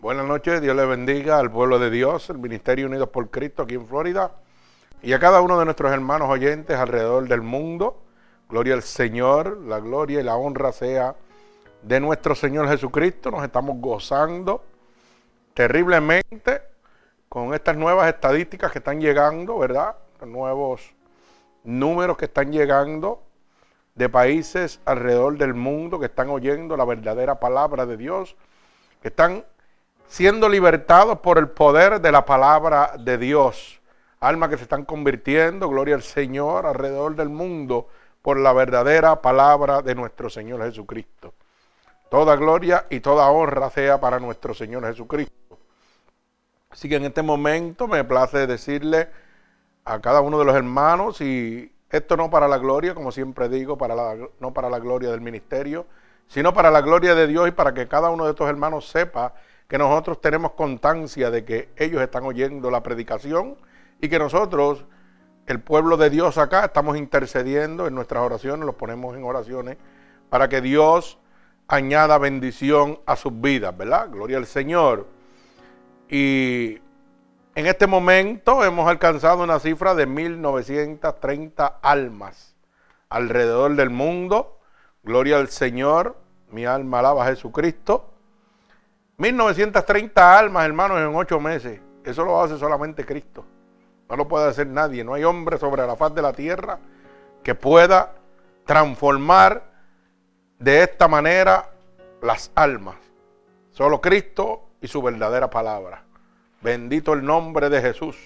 Buenas noches, Dios le bendiga al pueblo de Dios, el Ministerio Unidos por Cristo aquí en Florida y a cada uno de nuestros hermanos oyentes alrededor del mundo. Gloria al Señor, la gloria y la honra sea de nuestro Señor Jesucristo. Nos estamos gozando terriblemente con estas nuevas estadísticas que están llegando, ¿verdad? Los nuevos números que están llegando de países alrededor del mundo que están oyendo la verdadera palabra de Dios, que están siendo libertados por el poder de la palabra de Dios. Almas que se están convirtiendo, gloria al Señor, alrededor del mundo por la verdadera palabra de nuestro Señor Jesucristo. Toda gloria y toda honra sea para nuestro Señor Jesucristo. Así que en este momento me place decirle a cada uno de los hermanos, y esto no para la gloria, como siempre digo, para la, no para la gloria del ministerio, sino para la gloria de Dios y para que cada uno de estos hermanos sepa que nosotros tenemos constancia de que ellos están oyendo la predicación y que nosotros, el pueblo de Dios acá, estamos intercediendo en nuestras oraciones, los ponemos en oraciones para que Dios añada bendición a sus vidas, ¿verdad? Gloria al Señor. Y en este momento hemos alcanzado una cifra de 1930 almas alrededor del mundo. Gloria al Señor. Mi alma alaba a Jesucristo. 1930 almas, hermanos, en ocho meses. Eso lo hace solamente Cristo. No lo puede hacer nadie. No hay hombre sobre la faz de la tierra que pueda transformar de esta manera las almas. Solo Cristo y su verdadera palabra. Bendito el nombre de Jesús.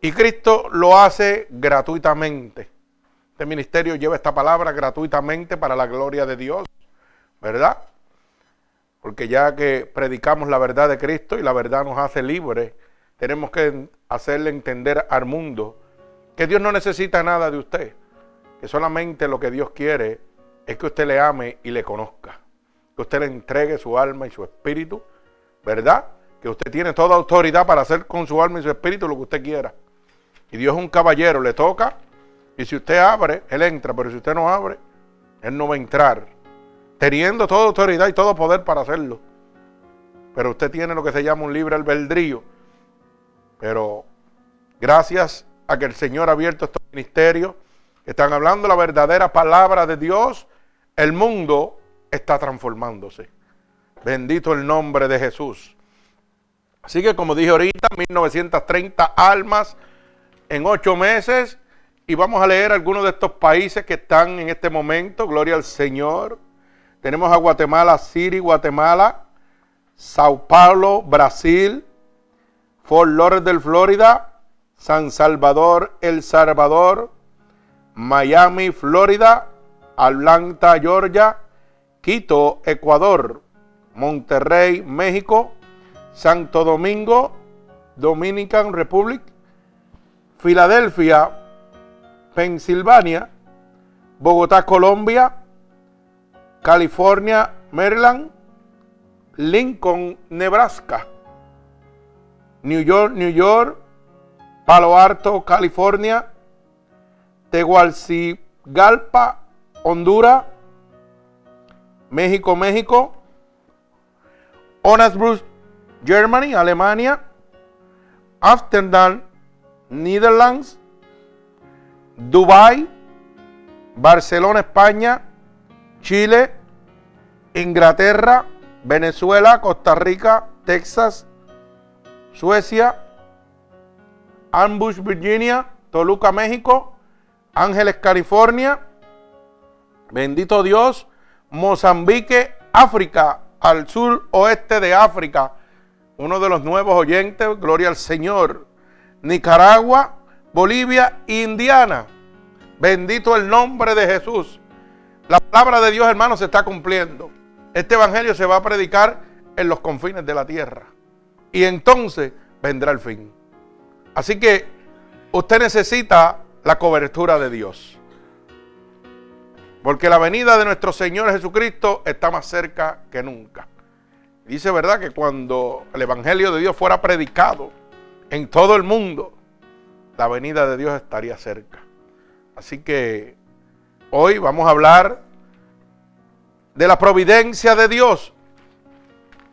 Y Cristo lo hace gratuitamente. Este ministerio lleva esta palabra gratuitamente para la gloria de Dios. ¿Verdad? Porque ya que predicamos la verdad de Cristo y la verdad nos hace libres, tenemos que hacerle entender al mundo que Dios no necesita nada de usted, que solamente lo que Dios quiere es que usted le ame y le conozca, que usted le entregue su alma y su espíritu, ¿verdad? Que usted tiene toda autoridad para hacer con su alma y su espíritu lo que usted quiera. Y Dios es un caballero, le toca, y si usted abre, Él entra, pero si usted no abre, Él no va a entrar teniendo toda autoridad y todo poder para hacerlo. Pero usted tiene lo que se llama un libre albedrío. Pero gracias a que el Señor ha abierto estos ministerios, están hablando la verdadera palabra de Dios, el mundo está transformándose. Bendito el nombre de Jesús. Así que como dije ahorita, 1930 almas en ocho meses. Y vamos a leer algunos de estos países que están en este momento. Gloria al Señor. Tenemos a Guatemala City, Guatemala, Sao Paulo, Brasil, Fort Lauderdale, Florida, San Salvador, El Salvador, Miami, Florida, Atlanta, Georgia, Quito, Ecuador, Monterrey, México, Santo Domingo, Dominican Republic, Filadelfia, Pensilvania, Bogotá, Colombia, California, Maryland, Lincoln, Nebraska, New York, New York, Palo Alto, California, Tegucigalpa, Honduras, México, México, Onasbruck, Germany, Alemania, Amsterdam, Netherlands, Dubai, Barcelona, España, Chile, Inglaterra, Venezuela, Costa Rica, Texas, Suecia, Ambush, Virginia, Toluca, México, Ángeles, California, bendito Dios, Mozambique, África, al sur oeste de África, uno de los nuevos oyentes, gloria al Señor, Nicaragua, Bolivia, Indiana, bendito el nombre de Jesús. La palabra de Dios, hermanos, se está cumpliendo. Este evangelio se va a predicar en los confines de la tierra. Y entonces vendrá el fin. Así que usted necesita la cobertura de Dios. Porque la venida de nuestro Señor Jesucristo está más cerca que nunca. Dice verdad que cuando el Evangelio de Dios fuera predicado en todo el mundo, la venida de Dios estaría cerca. Así que Hoy vamos a hablar de la providencia de Dios.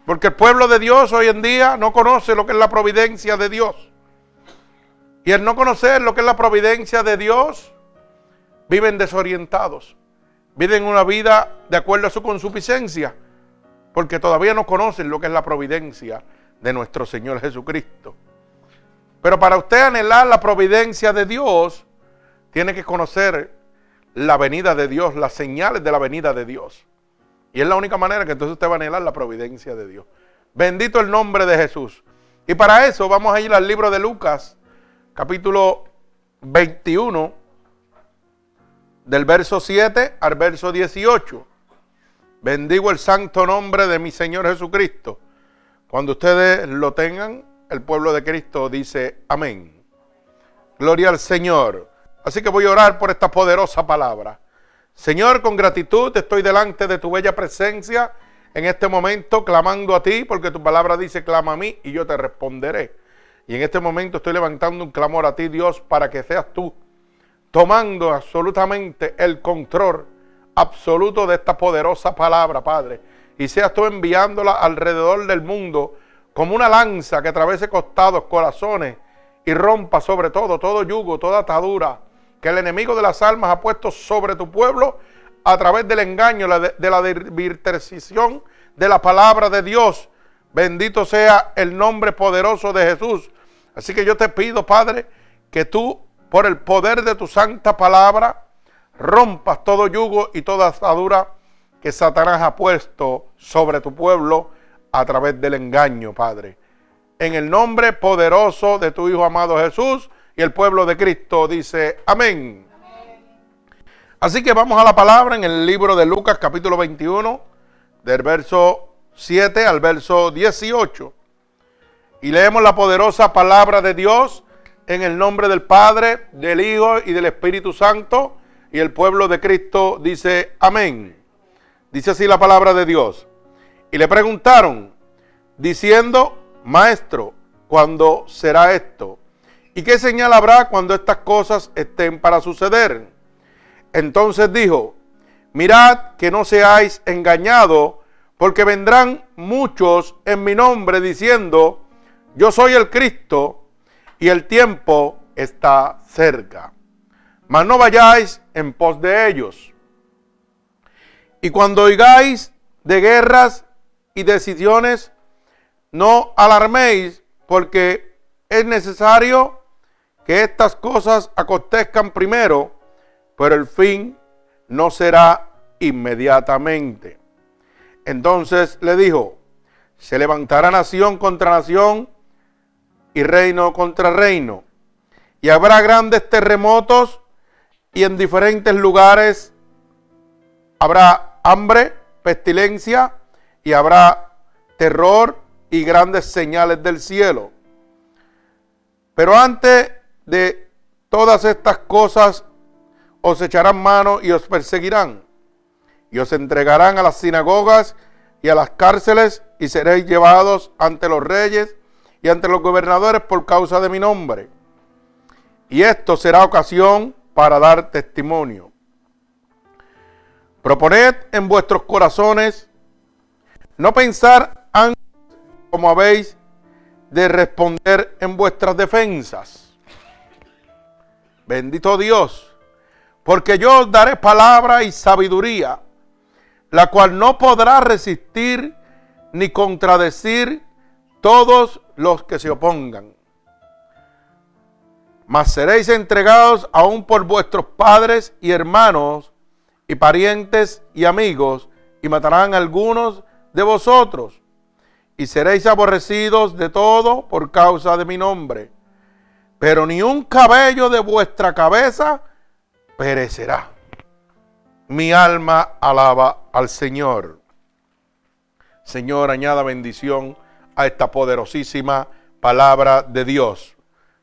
Porque el pueblo de Dios hoy en día no conoce lo que es la providencia de Dios. Y el no conocer lo que es la providencia de Dios, viven desorientados. Viven una vida de acuerdo a su consuficiencia. Porque todavía no conocen lo que es la providencia de nuestro Señor Jesucristo. Pero para usted anhelar la providencia de Dios, tiene que conocer la venida de Dios, las señales de la venida de Dios. Y es la única manera que entonces usted va a anhelar la providencia de Dios. Bendito el nombre de Jesús. Y para eso vamos a ir al libro de Lucas, capítulo 21, del verso 7 al verso 18. Bendigo el santo nombre de mi Señor Jesucristo. Cuando ustedes lo tengan, el pueblo de Cristo dice amén. Gloria al Señor. Así que voy a orar por esta poderosa palabra. Señor, con gratitud estoy delante de tu bella presencia en este momento clamando a ti, porque tu palabra dice, clama a mí y yo te responderé. Y en este momento estoy levantando un clamor a ti, Dios, para que seas tú tomando absolutamente el control absoluto de esta poderosa palabra, Padre. Y seas tú enviándola alrededor del mundo como una lanza que atravese costados, corazones y rompa sobre todo todo yugo, toda atadura que el enemigo de las almas ha puesto sobre tu pueblo a través del engaño, de la divirtercición de la palabra de Dios. Bendito sea el nombre poderoso de Jesús. Así que yo te pido, Padre, que tú, por el poder de tu santa palabra, rompas todo yugo y toda atadura que Satanás ha puesto sobre tu pueblo a través del engaño, Padre. En el nombre poderoso de tu Hijo amado Jesús, y el pueblo de Cristo dice amén. Así que vamos a la palabra en el libro de Lucas capítulo 21, del verso 7 al verso 18. Y leemos la poderosa palabra de Dios en el nombre del Padre, del Hijo y del Espíritu Santo. Y el pueblo de Cristo dice amén. Dice así la palabra de Dios. Y le preguntaron, diciendo, Maestro, ¿cuándo será esto? ¿Y qué señal habrá cuando estas cosas estén para suceder? Entonces dijo, mirad que no seáis engañados, porque vendrán muchos en mi nombre diciendo, yo soy el Cristo, y el tiempo está cerca. Mas no vayáis en pos de ellos. Y cuando oigáis de guerras y decisiones, no alarméis, porque es necesario que estas cosas acontezcan primero, pero el fin no será inmediatamente. Entonces le dijo, se levantará nación contra nación y reino contra reino, y habrá grandes terremotos y en diferentes lugares habrá hambre, pestilencia y habrá terror y grandes señales del cielo. Pero antes de todas estas cosas os echarán mano y os perseguirán, y os entregarán a las sinagogas y a las cárceles, y seréis llevados ante los reyes y ante los gobernadores por causa de mi nombre. Y esto será ocasión para dar testimonio. Proponed en vuestros corazones no pensar antes como habéis de responder en vuestras defensas Bendito Dios, porque yo os daré palabra y sabiduría, la cual no podrá resistir ni contradecir todos los que se opongan. Mas seréis entregados aún por vuestros padres y hermanos y parientes y amigos, y matarán a algunos de vosotros, y seréis aborrecidos de todo por causa de mi nombre pero ni un cabello de vuestra cabeza perecerá. Mi alma alaba al Señor. Señor, añada bendición a esta poderosísima palabra de Dios.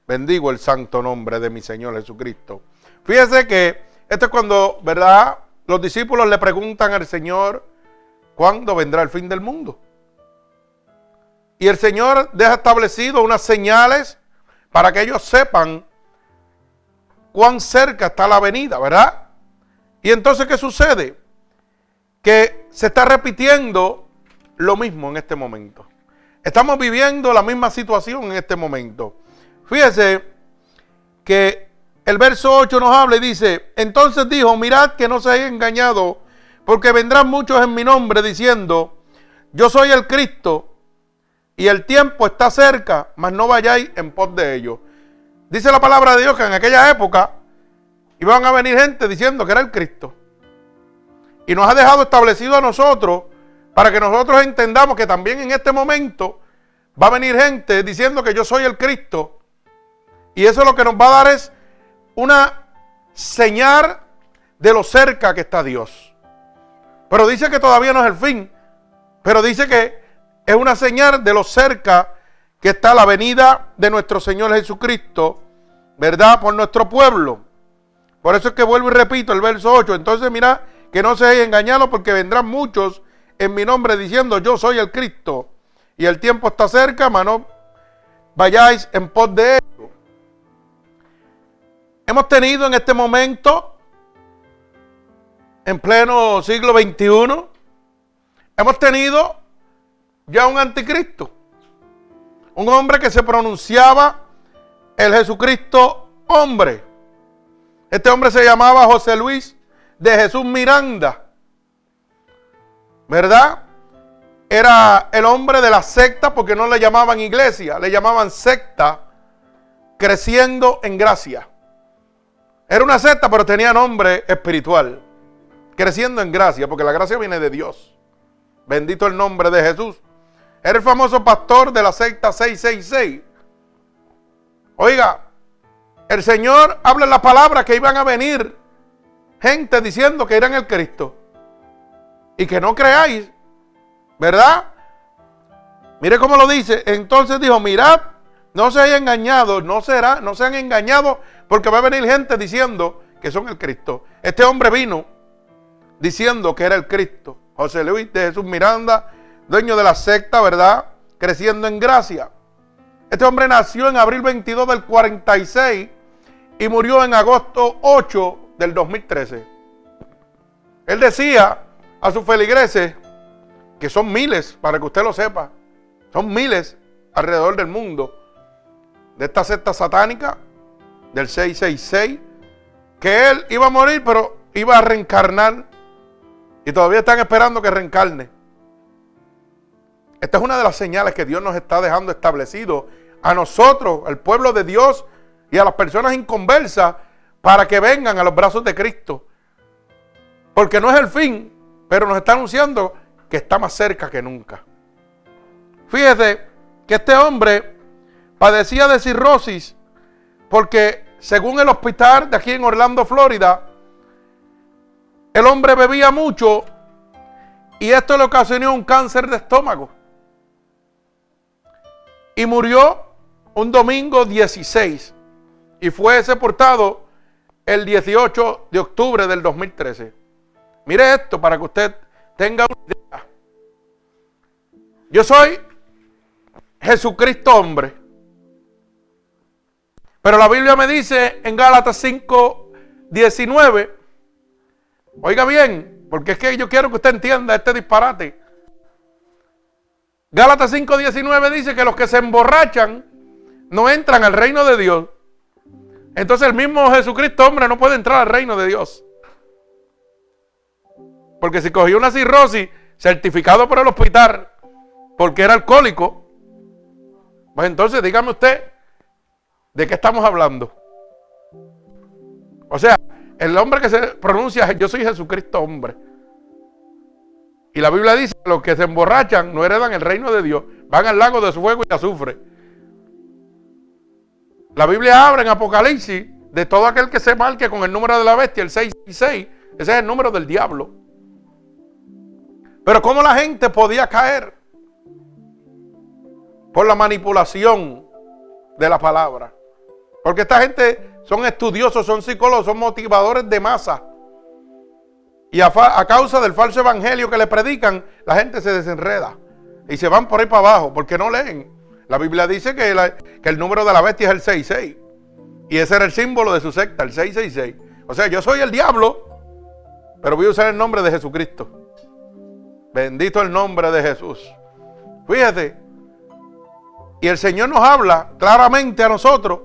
Bendigo el santo nombre de mi Señor Jesucristo. Fíjese que esto es cuando, ¿verdad? Los discípulos le preguntan al Señor, ¿cuándo vendrá el fin del mundo? Y el Señor deja establecido unas señales para que ellos sepan cuán cerca está la venida, ¿verdad? Y entonces, ¿qué sucede? Que se está repitiendo lo mismo en este momento. Estamos viviendo la misma situación en este momento. Fíjese que el verso 8 nos habla y dice, entonces dijo, mirad que no se haya engañado, porque vendrán muchos en mi nombre diciendo, yo soy el Cristo y el tiempo está cerca, mas no vayáis en pos de ellos. Dice la palabra de Dios que en aquella época iban a venir gente diciendo que era el Cristo. Y nos ha dejado establecido a nosotros para que nosotros entendamos que también en este momento va a venir gente diciendo que yo soy el Cristo. Y eso lo que nos va a dar es una señal de lo cerca que está Dios. Pero dice que todavía no es el fin. Pero dice que es una señal de lo cerca que está la venida de nuestro Señor Jesucristo, ¿verdad? Por nuestro pueblo. Por eso es que vuelvo y repito el verso 8. Entonces mira que no se haya engañado porque vendrán muchos en mi nombre diciendo yo soy el Cristo. Y el tiempo está cerca, mano. Vayáis en pos de él. Hemos tenido en este momento, en pleno siglo XXI, hemos tenido ya un anticristo. Un hombre que se pronunciaba el Jesucristo hombre. Este hombre se llamaba José Luis de Jesús Miranda. ¿Verdad? Era el hombre de la secta porque no le llamaban iglesia, le llamaban secta creciendo en gracia. Era una secta, pero tenía nombre espiritual. Creciendo en gracia, porque la gracia viene de Dios. Bendito el nombre de Jesús. Era el famoso pastor de la secta 666. Oiga, el Señor habla la palabra que iban a venir gente diciendo que eran el Cristo. Y que no creáis, ¿verdad? Mire cómo lo dice. Entonces dijo, mirad, no se hayan engañado, no será, no sean engañados porque va a venir gente diciendo que son el Cristo. Este hombre vino diciendo que era el Cristo. José Luis de Jesús Miranda, dueño de la secta, ¿verdad? Creciendo en gracia. Este hombre nació en abril 22 del 46 y murió en agosto 8 del 2013. Él decía a sus feligreses, que son miles, para que usted lo sepa, son miles alrededor del mundo, de esta secta satánica, del 666, que él iba a morir, pero iba a reencarnar. Y todavía están esperando que reencarne. Esta es una de las señales que Dios nos está dejando establecido a nosotros, al pueblo de Dios y a las personas inconversas para que vengan a los brazos de Cristo. Porque no es el fin, pero nos está anunciando que está más cerca que nunca. Fíjese que este hombre padecía de cirrosis porque según el hospital de aquí en Orlando, Florida, el hombre bebía mucho y esto le ocasionó un cáncer de estómago. Y murió un domingo 16 y fue sepultado el 18 de octubre del 2013. Mire esto para que usted tenga una idea. Yo soy Jesucristo hombre. Pero la Biblia me dice en Gálatas 5, 19, oiga bien, porque es que yo quiero que usted entienda este disparate. Gálatas 5, 19 dice que los que se emborrachan no entran al reino de Dios. Entonces el mismo Jesucristo, hombre, no puede entrar al reino de Dios. Porque si cogió una cirrosis certificado por el hospital porque era alcohólico, pues entonces dígame usted, ¿De qué estamos hablando? O sea, el hombre que se pronuncia, yo soy Jesucristo hombre. Y la Biblia dice los que se emborrachan no heredan el reino de Dios, van al lago de fuego y azufre. La Biblia habla en Apocalipsis de todo aquel que se marque con el número de la bestia, el 666, ese es el número del diablo. Pero ¿cómo la gente podía caer? Por la manipulación de la palabra. Porque esta gente son estudiosos, son psicólogos, son motivadores de masa. Y a, causa del falso evangelio que le predican, la gente se desenreda. Y se van por ahí para abajo, porque no leen. La Biblia dice que, el número de la bestia es el 66. Y ese era el símbolo de su secta, el 666. O sea, yo soy el diablo, pero voy a usar el nombre de Jesucristo. Bendito el nombre de Jesús. Fíjate. Y el Señor nos habla claramente a nosotros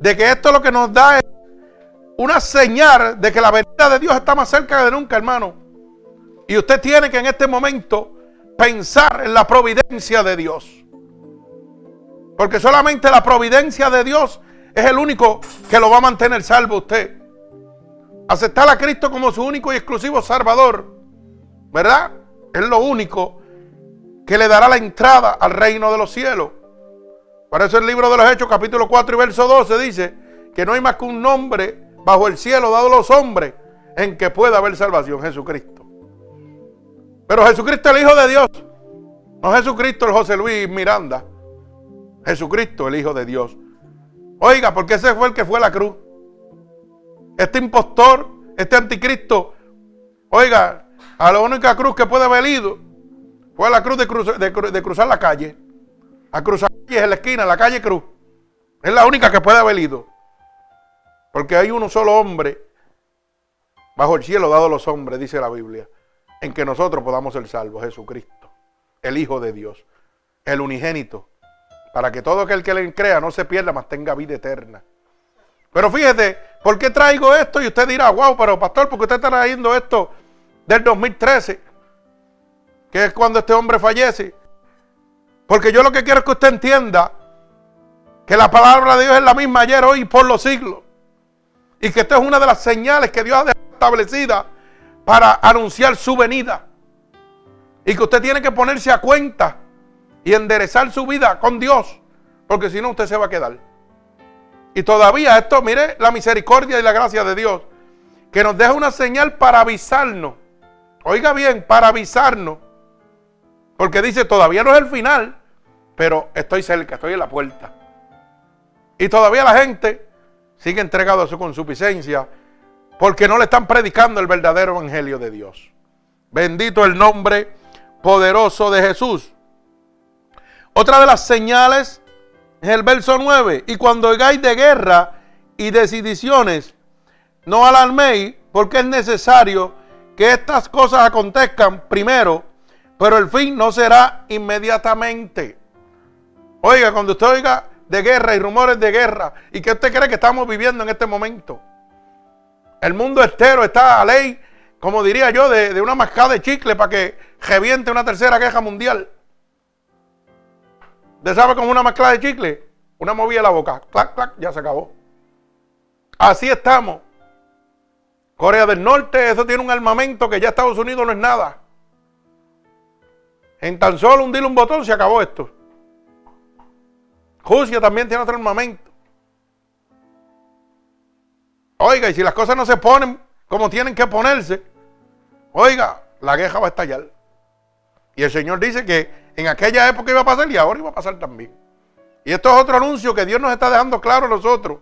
de que esto lo que nos da es una señal de que la venida de Dios está más cerca de nunca, hermano. Y usted tiene que en este momento pensar en la providencia de Dios. Porque solamente la providencia de Dios es el único que lo va a mantener salvo usted. Aceptar a Cristo como su único y exclusivo Salvador, ¿verdad? Es lo único que le dará la entrada al reino de los cielos. Por eso el libro de los Hechos, capítulo 4 y verso 12, dice que no hay más que un nombre bajo el cielo dado a los hombres en que pueda haber salvación, Jesucristo. Pero Jesucristo el Hijo de Dios, no Jesucristo el José Luis Miranda, Jesucristo el Hijo de Dios. Oiga, porque ese fue el que fue a la cruz. Este impostor, este anticristo, oiga, a la única cruz que puede haber ido fue a la cruz de, cruzar la calle. A cruzar en la esquina, la calle Cruz. Es la única que puede haber ido. Porque hay uno solo hombre bajo el cielo dado a los hombres, dice la Biblia, en que nosotros podamos ser salvos, Jesucristo, el Hijo de Dios, el unigénito, para que todo aquel que le crea no se pierda, mas tenga vida eterna. Pero fíjate, ¿por qué traigo esto? Y usted dirá, wow, pero pastor, ¿por qué usted está trayendo esto del 2013? Que es cuando este hombre fallece. Porque yo lo que quiero es que usted entienda que la palabra de Dios es la misma ayer, hoy y por los siglos. Y que esto es una de las señales que Dios ha establecido para anunciar su venida. Y que usted tiene que ponerse a cuenta y enderezar su vida con Dios. Porque si no, usted se va a quedar. Y todavía esto, mire la misericordia y la gracia de Dios. Que nos deja una señal para avisarnos. Oiga bien, para avisarnos. Porque dice, todavía no es el final. Pero estoy cerca, estoy en la puerta. Y todavía la gente sigue entregado a su consuficiencia porque no le están predicando el verdadero evangelio de Dios. Bendito el nombre poderoso de Jesús. Otra de las señales es el verso 9. Y cuando oigáis de guerra y de sediciones, no alarméis porque es necesario que estas cosas acontezcan primero, pero el fin no será inmediatamente. Oiga, cuando usted oiga de guerra y rumores de guerra. ¿Y qué usted cree que estamos viviendo en este momento? El mundo entero está a ley, como diría yo, de, una mascada de chicle para que reviente una tercera guerra mundial. ¿Usted sabe cómo una mascada de chicle? Una movida la boca, clac, clac, ya se acabó. Así estamos. Corea del Norte, eso tiene un armamento que ya Estados Unidos no es nada. En tan solo hundir un botón se acabó esto. Rusia también tiene otro armamento. Oiga, y si las cosas no se ponen como tienen que ponerse, oiga, la guerra va a estallar. Y el Señor dice que en aquella época iba a pasar y ahora iba a pasar también. Y esto es otro anuncio que Dios nos está dejando claro a nosotros.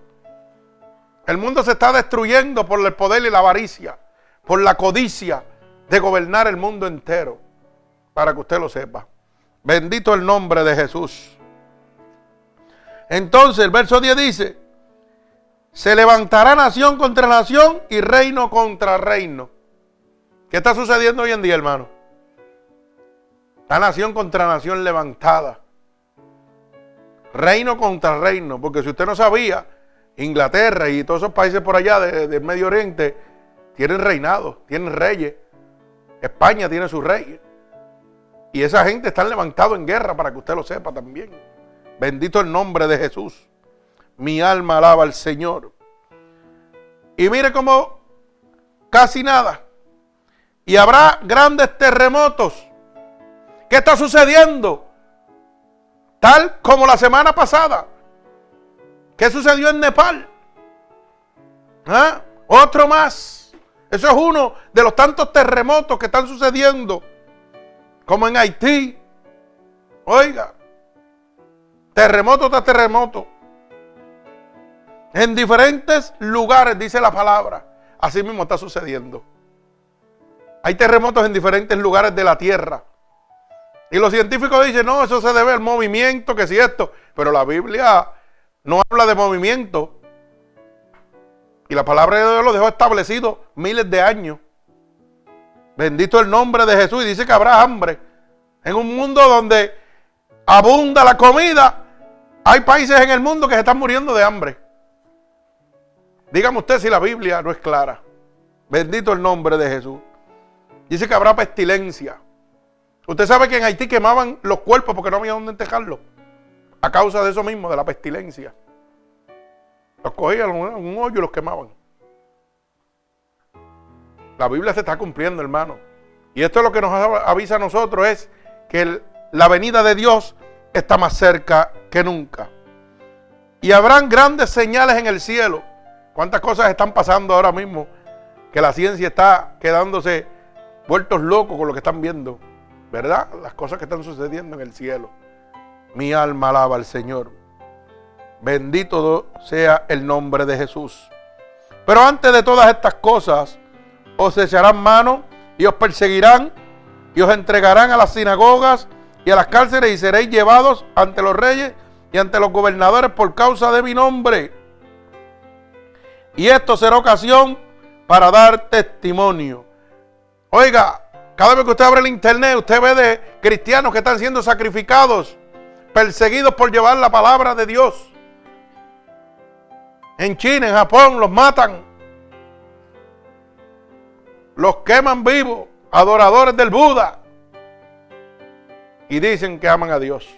El mundo se está destruyendo por el poder y la avaricia, por la codicia de gobernar el mundo entero, para que usted lo sepa. Bendito el nombre de Jesús. Entonces el verso 10 dice, se levantará nación contra nación y reino contra reino. ¿Qué está sucediendo hoy en día, hermano? La nación contra nación levantada. Reino contra reino. Porque si usted no sabía, Inglaterra y todos esos países por allá del Medio Oriente tienen reinado, tienen reyes. España tiene sus reyes. Y esa gente está levantada en guerra para que usted lo sepa también. Bendito el nombre de Jesús. Mi alma alaba al Señor. Y mire cómo casi nada. Y habrá grandes terremotos. ¿Qué está sucediendo? Tal como la semana pasada. ¿Qué sucedió en Nepal? ¿Ah? Otro más. Eso es uno de los tantos terremotos que están sucediendo. Como en Haití. Oiga, Terremoto tras terremoto. En diferentes lugares, dice la palabra. Así mismo está sucediendo. Hay terremotos en diferentes lugares de la tierra. Y los científicos dicen, no, eso se debe al movimiento, que si esto. Pero la Biblia no habla de movimiento. Y la palabra de Dios lo dejó establecido miles de años. Bendito el nombre de Jesús. Y dice que habrá hambre. En un mundo donde abunda la comida, hay países en el mundo que se están muriendo de hambre. Dígame usted si la Biblia no es clara. Bendito el nombre de Jesús. Dice que habrá pestilencia. Usted sabe que en Haití quemaban los cuerpos porque no había dónde enterrarlos. A causa de eso mismo, de la pestilencia. Los cogían en un hoyo y los quemaban. La Biblia se está cumpliendo, hermano. Y esto es lo que nos avisa a nosotros, es que la venida de Dios está más cerca que nunca. Y habrán grandes señales en el cielo. ¿Cuántas cosas están pasando ahora mismo? Que la ciencia está quedándose vueltos locos con lo que están viendo. ¿Verdad? Las cosas que están sucediendo en el cielo. Mi alma alaba al Señor. Bendito sea el nombre de Jesús. Pero antes de todas estas cosas, os echarán mano y os perseguirán y os entregarán a las sinagogas y a las cárceles y seréis llevados ante los reyes y ante los gobernadores por causa de mi nombre. Y esto será ocasión para dar testimonio. Oiga, cada vez que usted abre el internet, usted ve de cristianos que están siendo sacrificados, perseguidos por llevar la palabra de Dios. En China, en Japón, los matan los queman vivos, adoradores del Buda, y dicen que aman a Dios.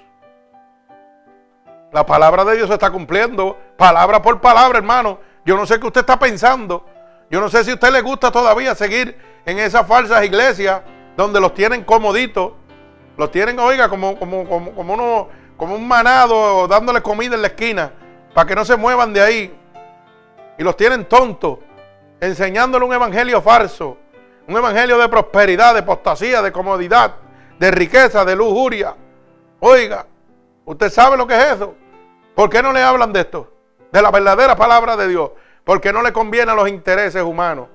La palabra de Dios se está cumpliendo, palabra por palabra, hermano. Yo no sé qué usted está pensando. Yo no sé si a usted le gusta todavía seguir en esas falsas iglesias donde los tienen comoditos. Los tienen, oiga, como, como, como, como, uno, como un manado dándole comida en la esquina para que no se muevan de ahí. Y los tienen tontos, enseñándole un evangelio falso. Un evangelio de prosperidad, de apostasía, de comodidad, de riqueza, de lujuria. Oiga, ¿usted sabe lo que es eso? ¿Por qué no le hablan de esto? De la verdadera palabra de Dios. Porque no le conviene a los intereses humanos.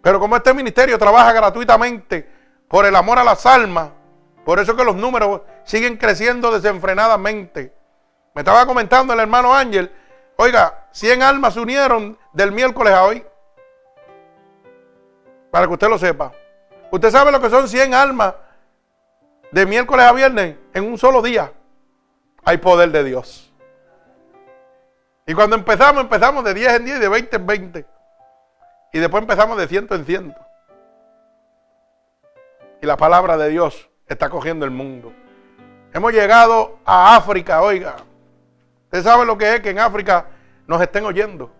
Pero como este ministerio trabaja gratuitamente por el amor a las almas, por eso que los números siguen creciendo desenfrenadamente. Me estaba comentando el hermano Ángel, oiga, 100 almas se unieron del miércoles a hoy. Para que usted lo sepa. Usted sabe lo que son 100 almas de miércoles a viernes en un solo día. Hay poder de Dios. Y cuando empezamos, empezamos de 10 en 10 y de 20 en 20. Y después empezamos de ciento en ciento. Y la palabra de Dios está cogiendo el mundo. Hemos llegado a África, oiga. Usted sabe lo que es que en África nos estén oyendo.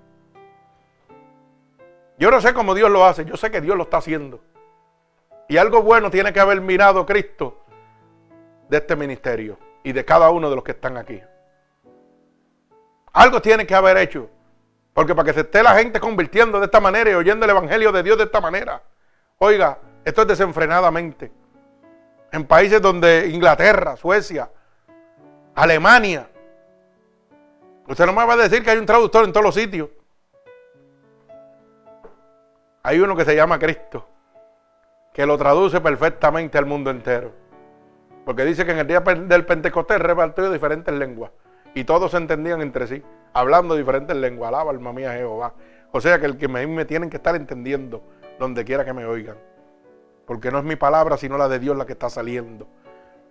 Yo no sé cómo Dios lo hace, yo sé que Dios lo está haciendo. Y algo bueno tiene que haber mirado Cristo de este ministerio y de cada uno de los que están aquí. Algo tiene que haber hecho. Porque para que se esté la gente convirtiendo de esta manera y oyendo el Evangelio de Dios de esta manera. Oiga, esto es desenfrenadamente. En países donde Inglaterra, Suecia, Alemania. Usted no me va a decir que hay un traductor en todos los sitios. Hay uno que se llama Cristo, que lo traduce perfectamente al mundo entero. Porque dice que en el día del Pentecostés repartió diferentes lenguas. Y todos se entendían entre sí, hablando diferentes lenguas. Alaba alma mía Jehová. O sea que el que me, me tienen que estar entendiendo donde quiera que me oigan. Porque no es mi palabra, sino la de Dios la que está saliendo.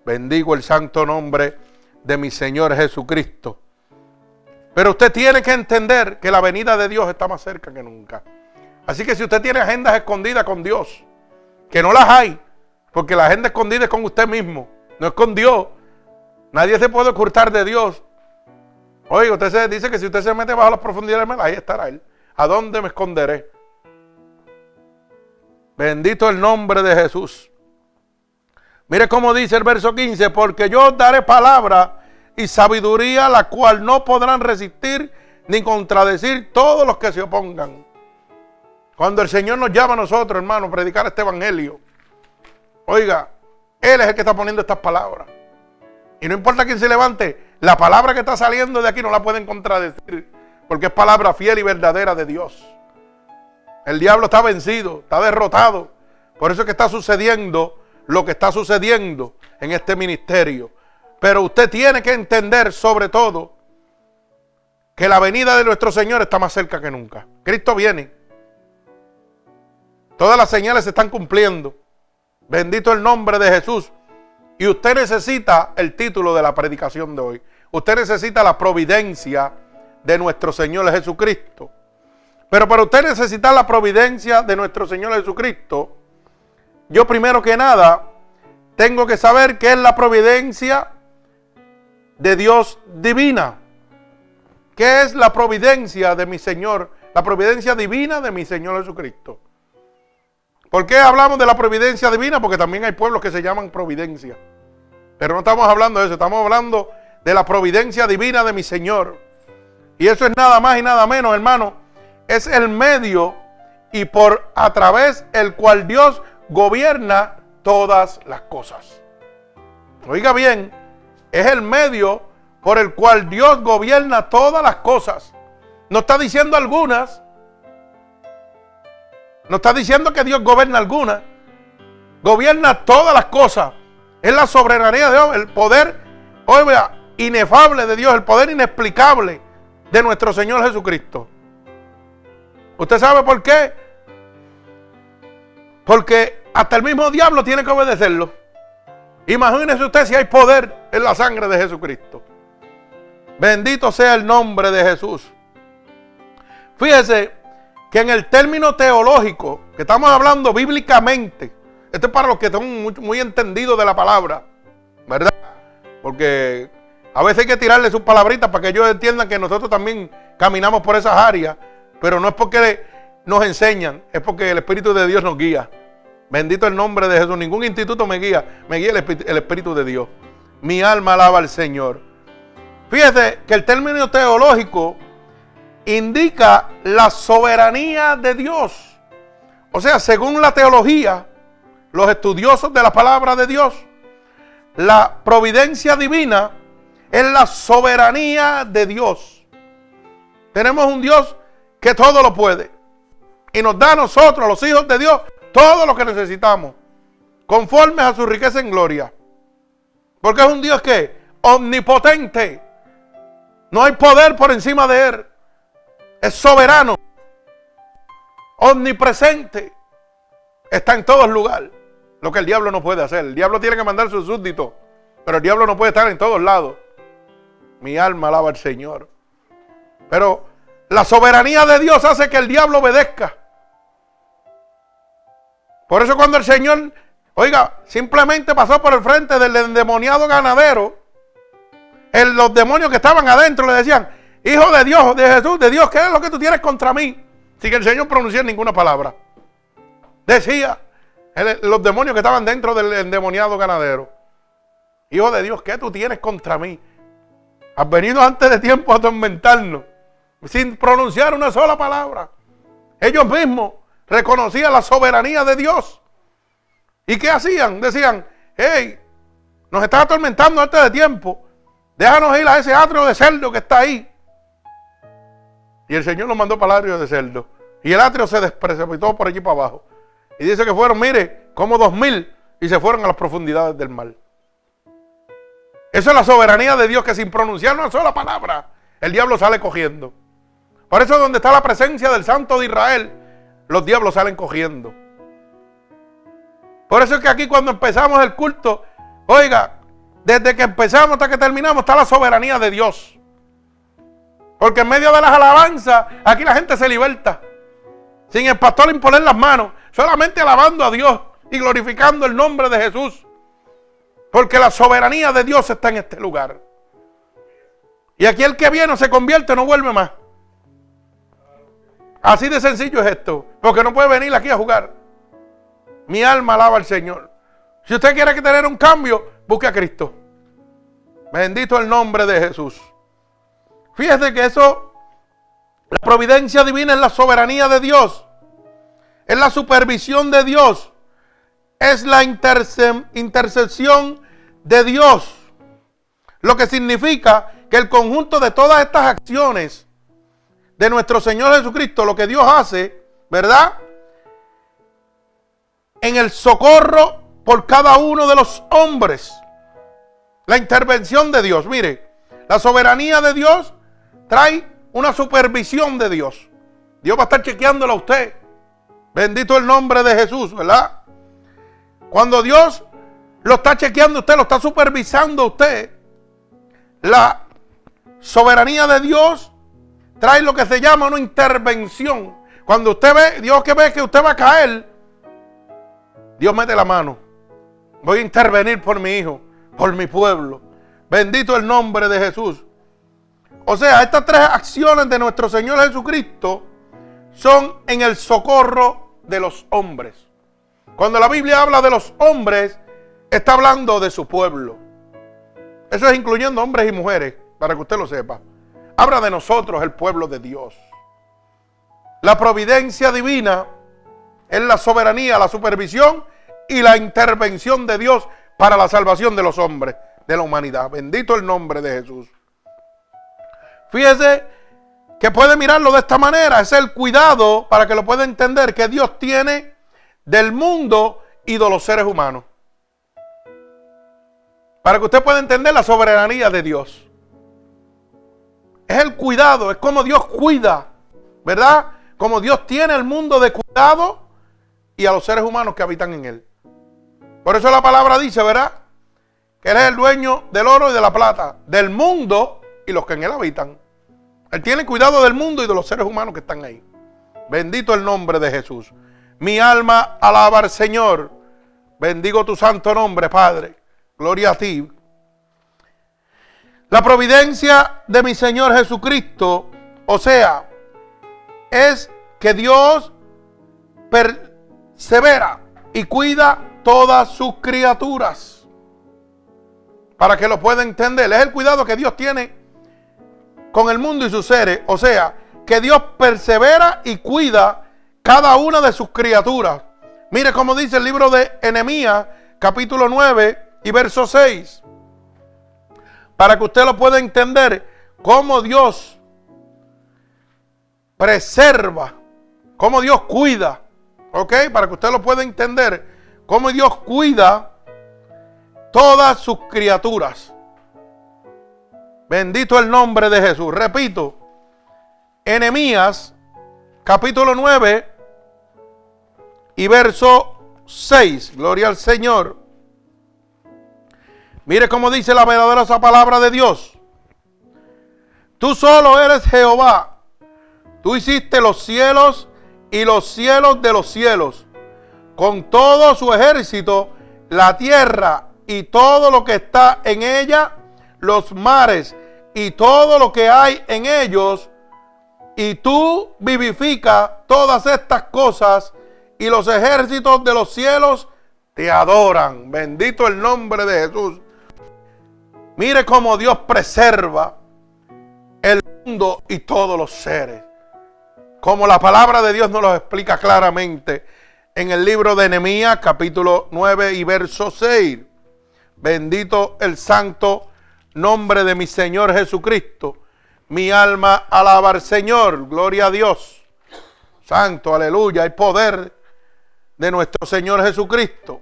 Bendigo el santo nombre de mi Señor Jesucristo. Pero usted tiene que entender que la venida de Dios está más cerca que nunca. Así que si usted tiene agendas escondidas con Dios, que no las hay, porque la agenda escondida es con usted mismo, no es con Dios. Nadie se puede ocultar de Dios. Oiga, usted se dice que si usted se mete bajo las profundidades del mar, ahí estará Él. ¿A dónde me esconderé? Bendito el nombre de Jesús. Mire cómo dice el verso 15, porque yo daré palabra y sabiduría, la cual no podrán resistir ni contradecir todos los que se opongan. Cuando el Señor nos llama a nosotros, hermano, a predicar este evangelio, oiga, Él es el que está poniendo estas palabras. Y no importa quién se levante, la palabra que está saliendo de aquí no la pueden contradecir, porque es palabra fiel y verdadera de Dios. El diablo está vencido, está derrotado. Por eso es que está sucediendo lo que está sucediendo en este ministerio. Pero usted tiene que entender sobre todo que la venida de nuestro Señor está más cerca que nunca. Cristo viene. Todas las señales se están cumpliendo. Bendito el nombre de Jesús. Y usted necesita el título de la predicación de hoy. Usted necesita la providencia de nuestro Señor Jesucristo. Pero para usted necesitar la providencia de nuestro Señor Jesucristo, yo primero que nada tengo que saber qué es la providencia de Dios divina. ¿Qué es la providencia de mi Señor? La providencia divina de mi Señor Jesucristo. ¿Por qué hablamos de la providencia divina? Porque también hay pueblos que se llaman providencia. Pero no estamos hablando de eso, estamos hablando de la providencia divina de mi Señor. Y eso es nada más y nada menos, hermano. Es el medio y por a través el cual Dios gobierna todas las cosas. Oiga bien, es el medio por el cual Dios gobierna todas las cosas. No está diciendo algunas. No está diciendo que Dios gobierna algunas. Gobierna todas las cosas. Es la soberanía de Dios, el poder, oiga, inefable de Dios, el poder inexplicable de nuestro Señor Jesucristo. ¿Usted sabe por qué? Porque hasta el mismo diablo tiene que obedecerlo. Imagínese usted si hay poder en la sangre de Jesucristo. Bendito sea el nombre de Jesús. Fíjese que en el término teológico, que estamos hablando bíblicamente, esto es para los que son muy, entendidos de la palabra, ¿verdad? Porque a veces hay que tirarle sus palabritas para que ellos entiendan que nosotros también caminamos por esas áreas, pero no es porque nos enseñan, es porque el Espíritu de Dios nos guía. Bendito el nombre de Jesús. Ningún instituto me guía, me guía el, Espíritu de Dios. Mi alma alaba al Señor. Fíjese que el término teológico indica la soberanía de Dios. O sea, según la teología, los estudiosos de la palabra de Dios, la providencia divina es la soberanía de Dios. Tenemos un Dios que todo lo puede. Y nos da a nosotros, los hijos de Dios, todo lo que necesitamos. Conforme a su riqueza en gloria. Porque es un Dios que omnipotente. No hay poder por encima de él. Es soberano. Omnipresente. Está en todos lugares. Lo que el diablo no puede hacer. El diablo tiene que mandar sus súbditos. Pero el diablo no puede estar en todos lados. Mi alma alaba al Señor. Pero la soberanía de Dios hace que el diablo obedezca. Por eso cuando el Señor, oiga, simplemente pasó por el frente del endemoniado ganadero, los demonios que estaban adentro le decían, Hijo de Dios, de Jesús, de Dios, ¿qué es lo que tú tienes contra mí? Sin que el Señor pronuncie ninguna palabra. Decía los demonios que estaban dentro del endemoniado ganadero. Hijo de Dios, ¿qué tú tienes contra mí? Has venido antes de tiempo a atormentarnos, sin pronunciar una sola palabra. Ellos mismos reconocían la soberanía de Dios. ¿Y qué hacían? Decían, hey, nos está atormentando antes de tiempo. Déjanos ir a ese atrio de cerdo que está ahí. Y el Señor nos mandó para el atrio de cerdo. Y el atrio se desprecipitó por allí para abajo. Y dice que fueron, mire, como dos mil y se fueron a las profundidades del mar. Esa es la soberanía de Dios que sin pronunciar una sola palabra, el diablo sale cogiendo. Por eso donde está la presencia del Santo de Israel, los diablos salen cogiendo. Por eso es que aquí cuando empezamos el culto, oiga, desde que empezamos hasta que terminamos está la soberanía de Dios. Porque en medio de las alabanzas, aquí la gente se liberta. Sin el pastor imponer las manos, solamente alabando a Dios y glorificando el nombre de Jesús. Porque la soberanía de Dios está en este lugar. Y aquí el que viene se convierte, no vuelve más. Así de sencillo es esto. Porque no puede venir aquí a jugar. Mi alma alaba al Señor. Si usted quiere tener un cambio, busque a Cristo. Bendito el nombre de Jesús. Fíjese que eso, la providencia divina es la soberanía de Dios. Es la supervisión de Dios. Es la intercesión de Dios. Lo que significa que el conjunto de todas estas acciones de nuestro Señor Jesucristo, lo que Dios hace, ¿verdad? En el socorro por cada uno de los hombres. La intervención de Dios. Mire, la soberanía de Dios trae una supervisión de Dios. Dios va a estar chequeándolo a usted. Bendito el nombre de Jesús, ¿verdad? Cuando Dios lo está chequeando usted, lo está supervisando usted, la soberanía de Dios trae lo que se llama una intervención. Cuando usted ve, Dios que ve que usted va a caer, Dios mete la mano. Voy a intervenir por mi hijo, por mi pueblo. Bendito el nombre de Jesús. O sea, estas tres acciones de nuestro Señor Jesucristo son en el socorro de los hombres. Cuando la Biblia habla de los hombres, está hablando de su pueblo. Eso es incluyendo hombres y mujeres, para que usted lo sepa. Habla de nosotros, el pueblo de Dios. La providencia divina es la soberanía, la supervisión y la intervención de Dios para la salvación de los hombres, de la humanidad. Bendito el nombre de Jesús. Fíjese que puede mirarlo de esta manera. Es el cuidado para que lo pueda entender que Dios tiene del mundo y de los seres humanos. Para que usted pueda entender la soberanía de Dios. Es el cuidado, es como Dios cuida, ¿verdad? Como Dios tiene el mundo de cuidado y a los seres humanos que habitan en él. Por eso la palabra dice, ¿verdad? Que Él es el dueño del oro y de la plata, del mundo y los que en Él habitan. Él tiene cuidado del mundo y de los seres humanos que están ahí. Bendito el nombre de Jesús. Mi alma alaba al Señor. Bendigo tu santo nombre, Padre. Gloria a ti. La providencia de mi Señor Jesucristo, o sea, es que Dios persevera y cuida todas sus criaturas. Para que lo pueda entender. Es el cuidado que Dios tiene con el mundo y sus seres. O sea, que Dios persevera y cuida cada una de sus criaturas. Mire cómo dice el libro de Enemías, capítulo 9 y verso 6. Para que usted lo pueda entender, cómo Dios preserva, cómo Dios cuida. ¿Ok? Para que usted lo pueda entender cómo Dios cuida todas sus criaturas. Bendito el nombre de Jesús. Repito, Enemías capítulo 9 y verso 6. Gloria al Señor. Mire cómo dice la verdadera palabra de Dios. Tú solo eres Jehová. Tú hiciste los cielos y los cielos de los cielos con todo su ejército, la tierra y todo lo que está en ella, los mares y todo lo que hay en ellos, y tú vivifica todas estas cosas, y los ejércitos de los cielos te adoran. Bendito el nombre de Jesús. Mire cómo Dios preserva el mundo y todos los seres. Como la palabra de Dios nos lo explica claramente en el libro de Nehemías, capítulo 9 y verso 6. Bendito el santo nombre de mi Señor Jesucristo. Mi alma alaba al Señor. Gloria a Dios. Santo, aleluya. Hay poder de nuestro Señor Jesucristo.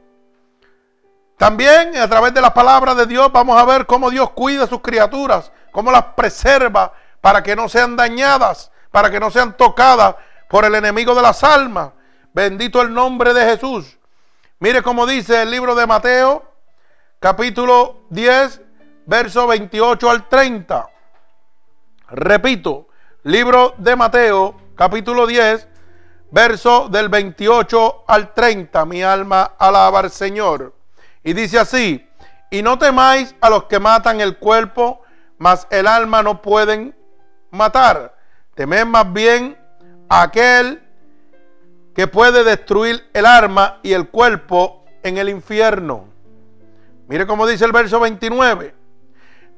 También a través de la palabra de Dios vamos a ver cómo Dios cuida a sus criaturas, cómo las preserva para que no sean dañadas, para que no sean tocadas por el enemigo de las almas. Bendito el nombre de Jesús. Mire cómo dice el libro de Mateo, capítulo 10, verso 28 al 30. Repito, libro de Mateo, capítulo 10, verso del 28 al 30. Mi alma alaba al Señor. Y dice así, y no temáis a los que matan el cuerpo, mas el alma no pueden matar. Temed más bien a aquel que puede destruir el arma y el cuerpo en el infierno. Mire cómo dice el verso 29.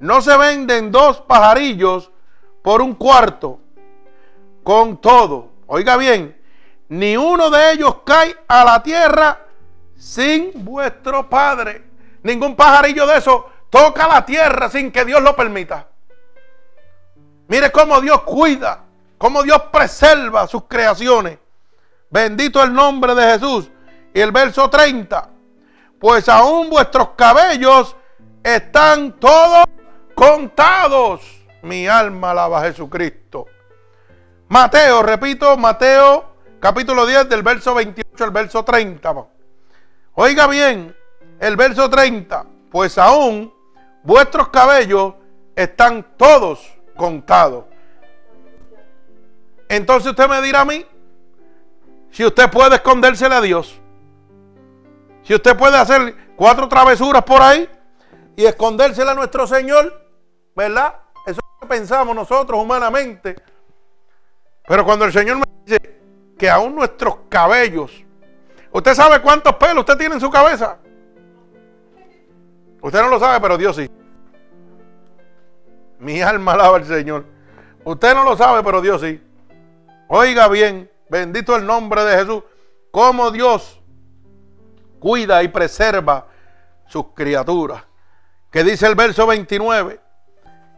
No se venden dos pajarillos por un cuarto. Con todo, oiga bien, ni uno de ellos cae a la tierra sin vuestro Padre. Ningún pajarillo de eso toca la tierra sin que Dios lo permita. Mire cómo Dios cuida, cómo Dios preserva sus creaciones. Bendito el nombre de Jesús. Y el verso 30. Pues aún vuestros cabellos están todos contados. Mi alma alaba a Jesucristo. Mateo, repito, Mateo capítulo 10, del verso 28 al verso 30. Oiga bien, el verso 30, pues aún vuestros cabellos están todos contados. Entonces usted me dirá a mí, si usted puede escondérsele a Dios, si usted puede hacer cuatro travesuras por ahí y escondérsele a nuestro Señor, ¿verdad? Eso es lo que pensamos nosotros humanamente. Pero cuando el Señor me dice que aún nuestros cabellos, ¿usted sabe cuántos pelos usted tiene en su cabeza? Usted no lo sabe, pero Dios sí. Mi alma alaba al Señor. Usted no lo sabe, pero Dios sí. Oiga bien, bendito el nombre de Jesús. Como Dios cuida y preserva sus criaturas. Que dice el verso 29,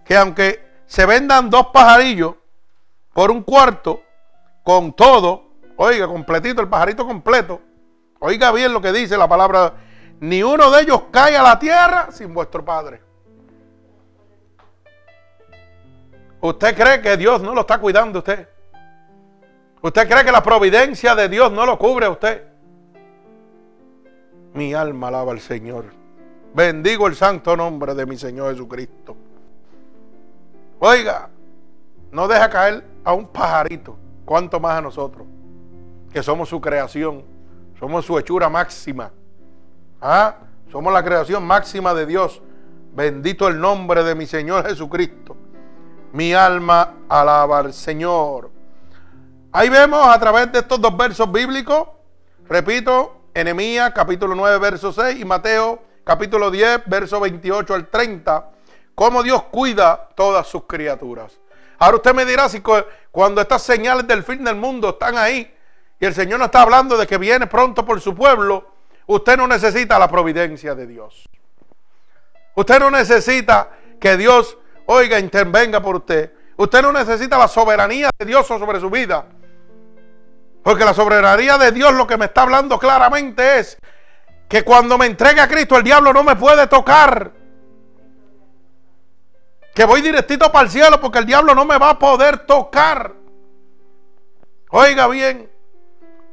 que aunque se vendan dos pajarillos por un cuarto, con todo, oiga, completito, el pajarito completo, oiga bien lo que dice la palabra, ni uno de ellos cae a la tierra sin vuestro Padre. ¿Usted cree que Dios no lo está cuidando usted? ¿Usted cree que la providencia de Dios no lo cubre a usted? Mi alma alaba al Señor. Bendigo el santo nombre de mi Señor Jesucristo. Oiga, no deja caer a un pajarito, cuanto más a nosotros, que somos su creación, somos su hechura máxima. ¿Ah? Somos la creación máxima de Dios. Bendito el nombre de mi Señor Jesucristo. Mi alma alaba al Señor. Ahí vemos a través de estos dos versos bíblicos, repito, Enemías capítulo 9, verso 6 y Mateo capítulo 10, verso 28 al 30, cómo Dios cuida todas sus criaturas. Ahora usted me dirá si cuando estas señales del fin del mundo están ahí y el Señor no está hablando de que viene pronto por su pueblo, usted no necesita la providencia de Dios. Usted no necesita que Dios, oiga, intervenga por usted. Usted no necesita la soberanía de Dios sobre su vida. Porque la soberanía de Dios lo que me está hablando claramente es que cuando me entregue a Cristo el diablo no me puede tocar. Que voy directito para el cielo porque el diablo no me va a poder tocar. Oiga bien,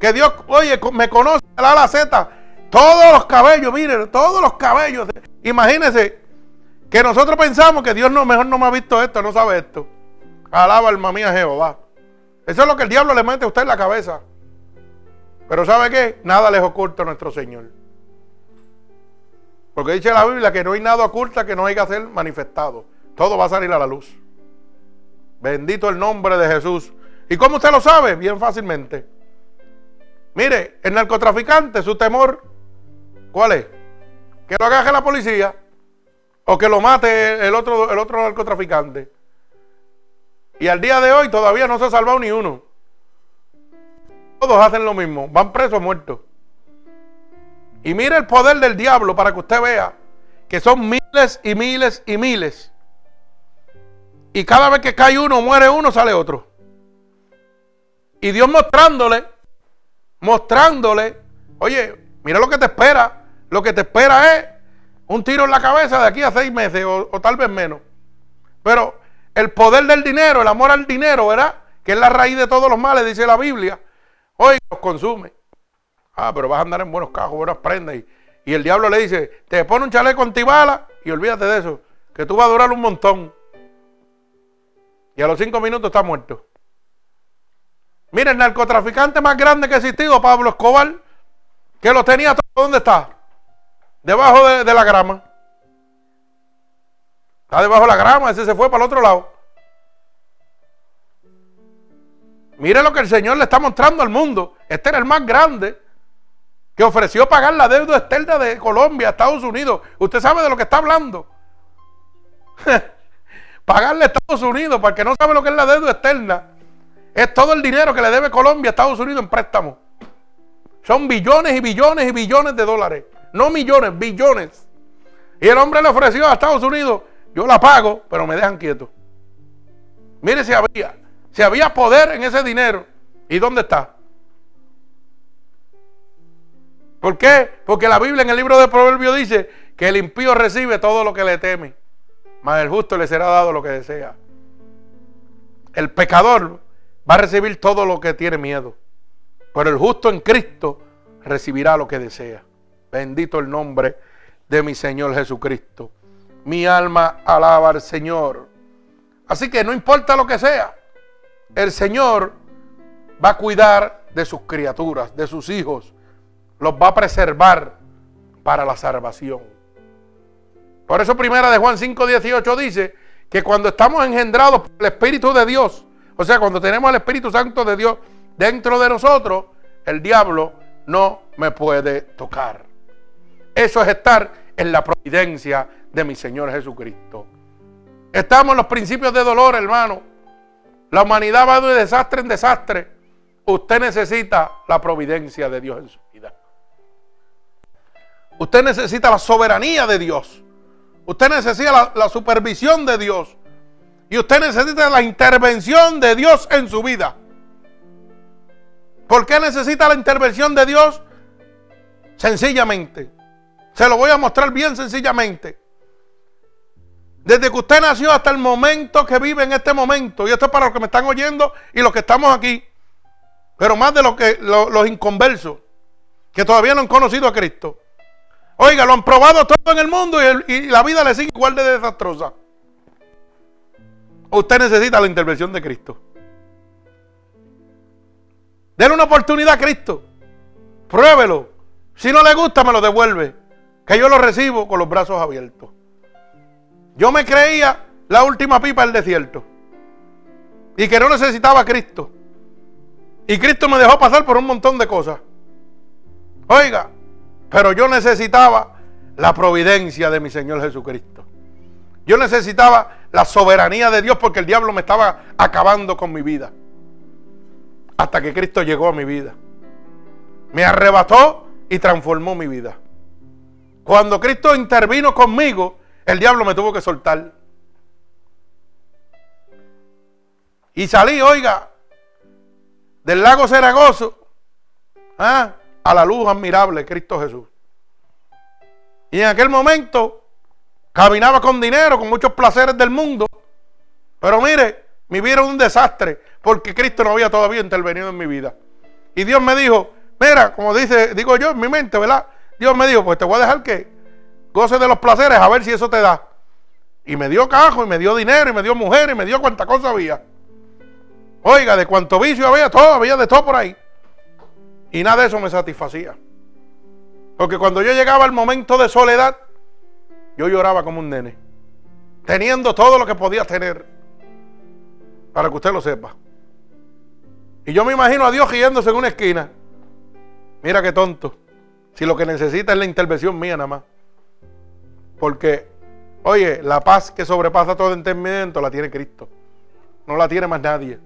que Dios, oye, me conoce la la Z, todos los cabellos, miren, todos los cabellos. Imagínense que nosotros pensamos que Dios no, mejor no me ha visto esto, no sabe esto. Alaba alma mía Jehová. Eso es lo que el diablo le mete a usted en la cabeza. Pero ¿sabe qué? Nada les oculta a nuestro Señor. Porque dice la Biblia que no hay nada oculta que no haya que ser manifestado. Todo va a salir a la luz. Bendito el nombre de Jesús. ¿Y cómo usted lo sabe? Bien fácilmente. Mire, el narcotraficante, su temor, ¿cuál es? Que lo agaje la policía o que lo mate el otro, el otro narcotraficante. Y al día de hoy todavía no se ha salvado ni uno. Todos hacen lo mismo, van presos muertos. Y mire el poder del diablo para que usted vea que son miles y miles y miles. Y cada vez que cae uno, muere uno, sale otro. Y Dios mostrándole, mostrándole, oye, mira lo que te espera. Lo que te espera es un tiro en la cabeza de aquí a seis meses o, o tal vez menos. Pero el poder del dinero, el amor al dinero, ¿verdad? Que es la raíz de todos los males, dice la Biblia. Hoy los consume. Ah, pero vas a andar en buenos cajos, buenas prendas. Y, y el diablo le dice, te pone un chaleco antibala y olvídate de eso, que tú vas a durar un montón. Y a los cinco minutos está muerto. Mira, el narcotraficante más grande que ha existido, Pablo Escobar, que lo tenía todo, ¿dónde está? Debajo de, de la grama. Está debajo de la grama, ese se fue para el otro lado. Mire lo que el Señor le está mostrando al mundo. Este era el más grande que ofreció pagar la deuda externa de Colombia Estados Unidos. Usted sabe de lo que está hablando. Pagarle a Estados Unidos, para el que no sabe lo que es la deuda externa, es todo el dinero que le debe Colombia a Estados Unidos en préstamo. Son billones y billones y billones de dólares. No millones, billones. Y el hombre le ofreció a Estados Unidos, yo la pago, pero me dejan quieto. Mire si había, si había poder en ese dinero. ¿Y dónde está? ¿Por qué? Porque la Biblia en el libro de Proverbios dice que el impío recibe todo lo que le teme, mas el justo le será dado lo que desea. El pecador va a recibir todo lo que tiene miedo. Pero el justo en Cristo recibirá lo que desea. Bendito el nombre de mi Señor Jesucristo. Mi alma alaba al Señor. Así que no importa lo que sea, el Señor va a cuidar de sus criaturas, de sus hijos. Los va a preservar para la salvación. Por eso primera de Juan 5:18 dice que cuando estamos engendrados por el Espíritu de Dios, o sea, cuando tenemos el Espíritu Santo de Dios dentro de nosotros, el diablo no me puede tocar. Eso es estar en la providencia de mi Señor Jesucristo. Estamos en los principios de dolor, hermano. La humanidad va de desastre en desastre. Usted necesita la providencia de Dios en su vida. Usted necesita la soberanía de Dios. Usted necesita la, supervisión de Dios. Y usted necesita la intervención de Dios en su vida. ¿Por qué necesita la intervención de Dios? Sencillamente. Se lo voy a mostrar bien sencillamente. Desde que usted nació hasta el momento que vive en este momento, y esto es para los que me están oyendo y los que estamos aquí, pero más de los, que, los, inconversos, que todavía no han conocido a Cristo. Oiga, lo han probado todo en el mundo y, la vida le sigue igual de desastrosa. Usted necesita la intervención de Cristo. Denle una oportunidad a Cristo. Pruébelo. Si no le gusta, me lo devuelve. Que yo lo recibo con los brazos abiertos. Yo me creía la última pipa del desierto. Y que no necesitaba a Cristo. Y Cristo me dejó pasar por un montón de cosas. Oiga, pero yo necesitaba la providencia de mi Señor Jesucristo. Yo necesitaba la soberanía de Dios porque el diablo me estaba acabando con mi vida. Hasta que Cristo llegó a mi vida. Me arrebató y transformó mi vida. Cuando Cristo intervino conmigo, el diablo me tuvo que soltar. Y salí, oiga, del lago Zaragozo ¿ah? A la luz admirable, Cristo Jesús. Y en aquel momento caminaba con dinero, con muchos placeres del mundo. Pero mire, mi vida un desastre porque Cristo no había todavía intervenido en mi vida. Y Dios me dijo, mira, como dice, digo yo en mi mente, ¿verdad? Dios me dijo, pues te voy a dejar que goce de los placeres, a ver si eso te da. Y me dio cajo, y me dio dinero, y me dio mujer, y me dio cuánta cosa había. Oiga, de cuánto vicio había, todo, había de todo por ahí. Y nada de eso me satisfacía. Porque cuando yo llegaba al momento de soledad, yo lloraba como un nene. Teniendo todo lo que podía tener. Para que usted lo sepa. Y yo me imagino a Dios guiándose en una esquina. Mira qué tonto. Si lo que necesita es la intervención mía nada más. Porque, oye, la paz que sobrepasa todo entendimiento la tiene Cristo. No la tiene más nadie.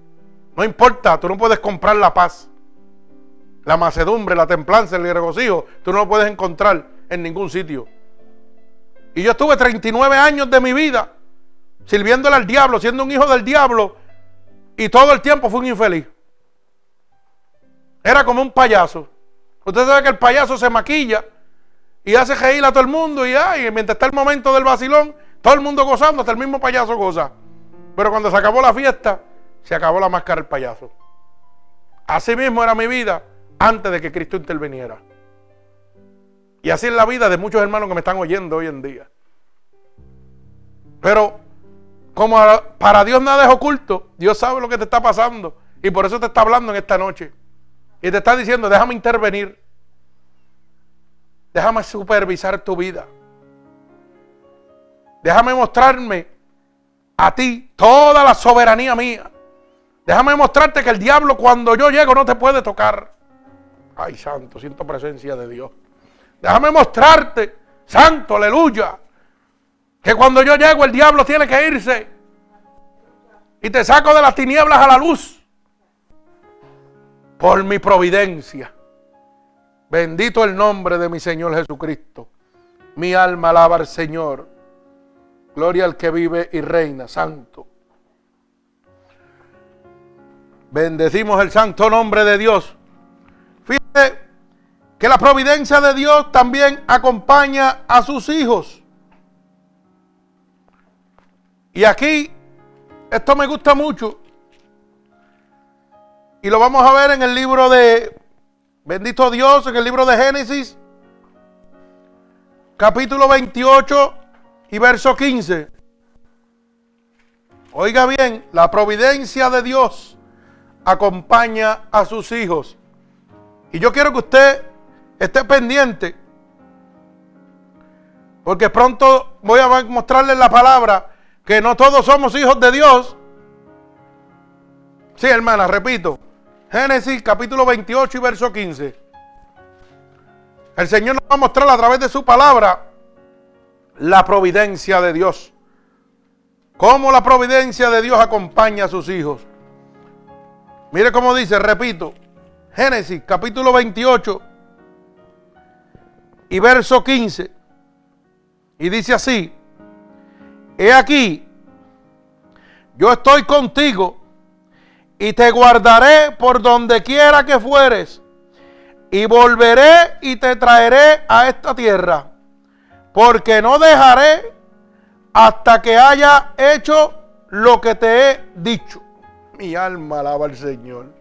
No importa, tú no puedes comprar la paz. La macedumbre, la templanza, el regocijo, tú no lo puedes encontrar en ningún sitio. Y yo estuve 39 años de mi vida sirviéndole al diablo, siendo un hijo del diablo, y todo el tiempo fui un infeliz. Era como un payaso. Usted sabe que el payaso se maquilla y hace reír a todo el mundo y, ay, mientras está el momento del vacilón, todo el mundo gozando, hasta el mismo payaso goza. Pero cuando se acabó la fiesta, se acabó la máscara del payaso. Así mismo era mi vida antes de que Cristo interviniera. Y así es la vida de muchos hermanos que me están oyendo hoy en día. Pero como para Dios nada es oculto, Dios sabe lo que te está pasando. Y por eso te está hablando en esta noche. Y te está diciendo, déjame intervenir. Déjame supervisar tu vida. Déjame mostrarme a ti toda la soberanía mía. Déjame mostrarte que el diablo cuando yo llego no te puede tocar. Ay, santo, siento presencia de Dios. Déjame mostrarte, santo, aleluya, que cuando yo llego el diablo tiene que irse. Y te saco de las tinieblas a la luz. Por mi providencia. Bendito el nombre de mi Señor Jesucristo. Mi alma alaba al Señor. Gloria al que vive y reina, santo. Bendecimos el santo nombre de Dios. Que la providencia de Dios también acompaña a sus hijos. Y aquí, esto me gusta mucho. Y lo vamos a ver en el libro de Bendito Dios en el libro de Génesis, capítulo 28 y verso 15. Oiga bien, la providencia de Dios acompaña a sus hijos. Y yo quiero que usted esté pendiente, porque pronto voy a mostrarle la palabra que no todos somos hijos de Dios. Sí, hermana, repito. Génesis capítulo 28 y verso 15. El Señor nos va a mostrar a través de su palabra la providencia de Dios. Cómo la providencia de Dios acompaña a sus hijos. Mire cómo dice, repito, Génesis capítulo 28 y verso 15. Y dice así, he aquí, yo estoy contigo y te guardaré por donde quiera que fueres, y volveré y te traeré a esta tierra, porque no dejaré hasta que haya hecho lo que te he dicho. Mi alma alaba al Señor.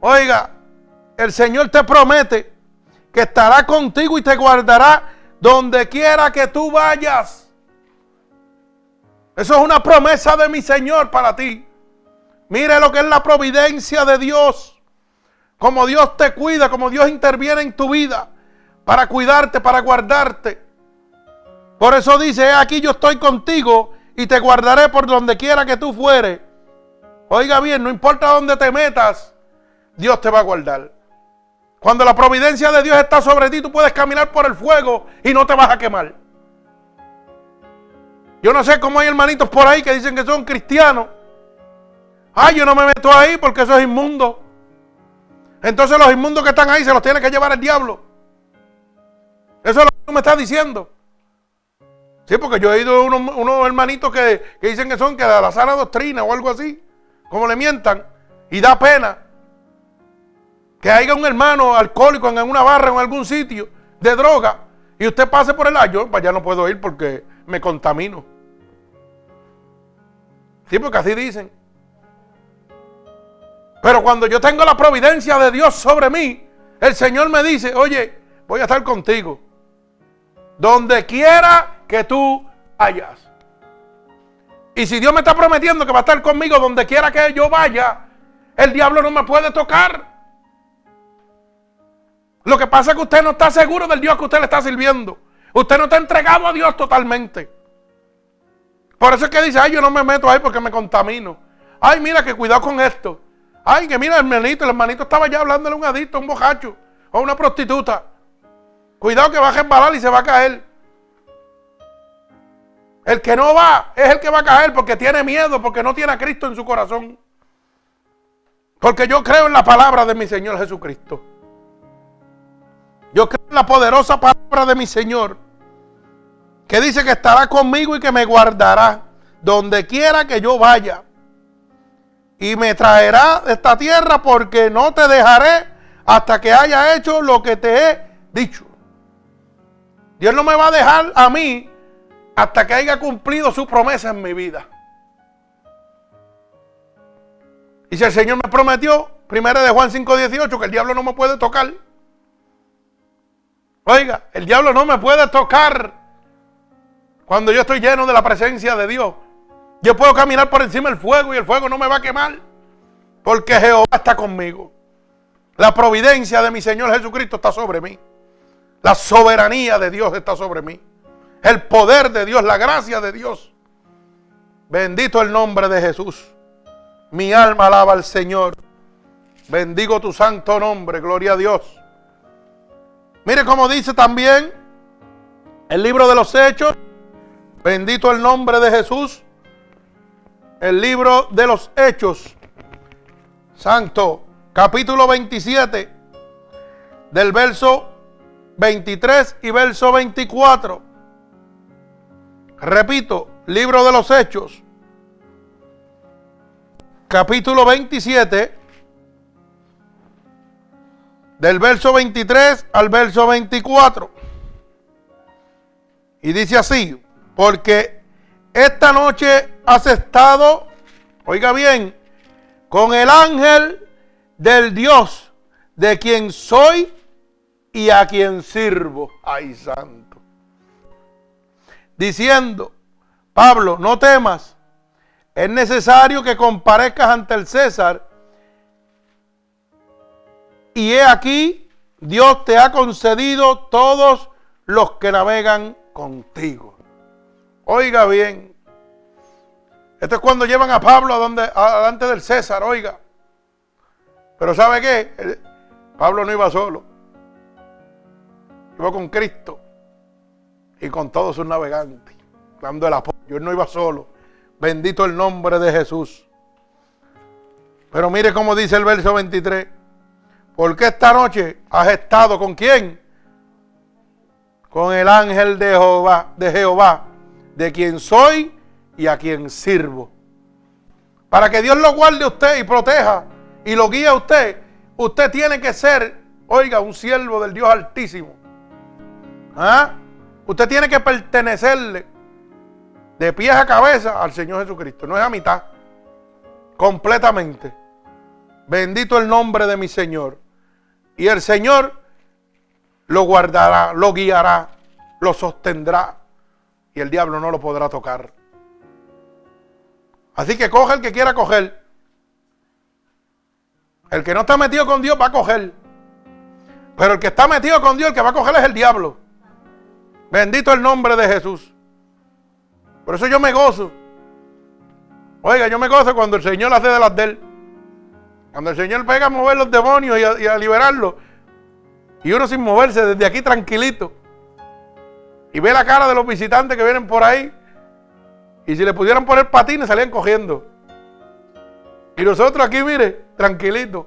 Oiga, el Señor te promete que estará contigo y te guardará donde quiera que tú vayas. Eso es una promesa de mi Señor para ti. Mire lo que es la providencia de Dios. Como Dios te cuida, como Dios interviene en tu vida para cuidarte, para guardarte. Por eso dice, aquí yo estoy contigo y te guardaré por donde quiera que tú fueres. Oiga bien, no importa dónde te metas, Dios te va a guardar. Cuando la providencia de Dios está sobre ti, tú puedes caminar por el fuego y no te vas a quemar. Yo no sé cómo hay hermanitos por ahí que dicen que son cristianos Ay, yo no me meto ahí porque eso es inmundo. Entonces los inmundos que están ahí se los tiene que llevar el diablo. Eso es lo que tú me estás diciendo. Sí, porque yo he ido unos, unos hermanitos que, dicen que son que de la sana doctrina o algo así. Como le mientan. Y da pena que haya un hermano alcohólico en una barra o en algún sitio de droga y usted pase por el año, pues ya no puedo ir porque me contamino. Sí, porque así dicen. Pero cuando yo tengo la providencia de Dios sobre mí, el Señor me dice, oye, voy a estar contigo. Donde quiera que tú vayas. Y si Dios me está prometiendo que va a estar conmigo donde quiera que yo vaya, el diablo no me puede tocar. Lo que pasa es que usted no está seguro del Dios que usted le está sirviendo. Usted no está entregado a Dios totalmente. Por eso es que dice, ay, yo no me meto ahí porque me contamino. Ay, mira que cuidado con esto. Ay, que mira, el hermanito, el hermanito estaba ya hablándole a un adicto, a un bojacho, o a una prostituta. Cuidado que va a resbalar y se va a caer. El que no va es el que va a caer porque tiene miedo, porque no tiene a Cristo en su corazón. Porque yo creo en la palabra de mi Señor Jesucristo. La poderosa palabra de mi Señor, que dice que estará conmigo y que me guardará donde quiera que yo vaya y me traerá de esta tierra porque no te dejaré hasta que haya hecho lo que te he dicho. Dios no me va a dejar a mí hasta que haya cumplido su promesa en mi vida. Y si el Señor me prometió, primero de Juan 5:18, que el diablo no me puede tocar. Oiga, el diablo no me puede tocar cuando yo estoy lleno de la presencia de Dios. Yo puedo caminar por encima del fuego y el fuego no me va a quemar. Porque Jehová está conmigo. La providencia de mi Señor Jesucristo está sobre mí. La soberanía de Dios está sobre mí. El poder de Dios, la gracia de Dios. Bendito el nombre de Jesús. Mi alma alaba al Señor. Bendigo tu santo nombre, gloria a Dios. Mire cómo dice también el libro de los Hechos. Bendito el nombre de Jesús el libro de los Hechos, Santo, capítulo 27, del verso 23 y verso 24. Repito, libro de los Hechos, capítulo 27, del verso 23 al verso 24. Y dice así, porque esta noche has estado, oiga bien, con el ángel del Dios de quien soy y a quien sirvo. Ay, santo. Diciendo, Pablo, no temas, es necesario que comparezcas ante el César. Y he aquí, Dios te ha concedido todos los que navegan contigo. Oiga bien, esto es cuando llevan a Pablo a donde, delante del César, oiga. Pero ¿sabe qué? Pablo no iba solo. Iba con Cristo y con todos sus navegantes, dando el apoyo. Él no iba solo. Bendito el nombre de Jesús. Pero mire cómo dice el verso 23. Porque esta noche has estado con quién? Con el ángel de Jehová, de quien soy y a quien sirvo. Para que Dios lo guarde a usted y proteja y lo guíe a usted, usted tiene que ser, oiga, un siervo del Dios Altísimo. ¿Ah? Usted tiene que pertenecerle de pies a cabeza al Señor Jesucristo. No es a mitad. Completamente. Bendito el nombre de mi Señor. Y el Señor lo guardará, lo guiará, lo sostendrá. Y el diablo no lo podrá tocar. Así que coge el que quiera coger. El que no está metido con Dios va a coger. Pero el que está metido con Dios, el que va a coger es el diablo. Bendito el nombre de Jesús. Por eso yo me gozo. Oiga, yo me gozo cuando el Señor hace de las de él. Cuando el Señor pega a mover los demonios y a, liberarlos. Y uno sin moverse desde aquí tranquilito. Y ve la cara de los visitantes que vienen por ahí. Y si le pudieran poner patines, salían cogiendo. Y nosotros aquí, mire, tranquilito.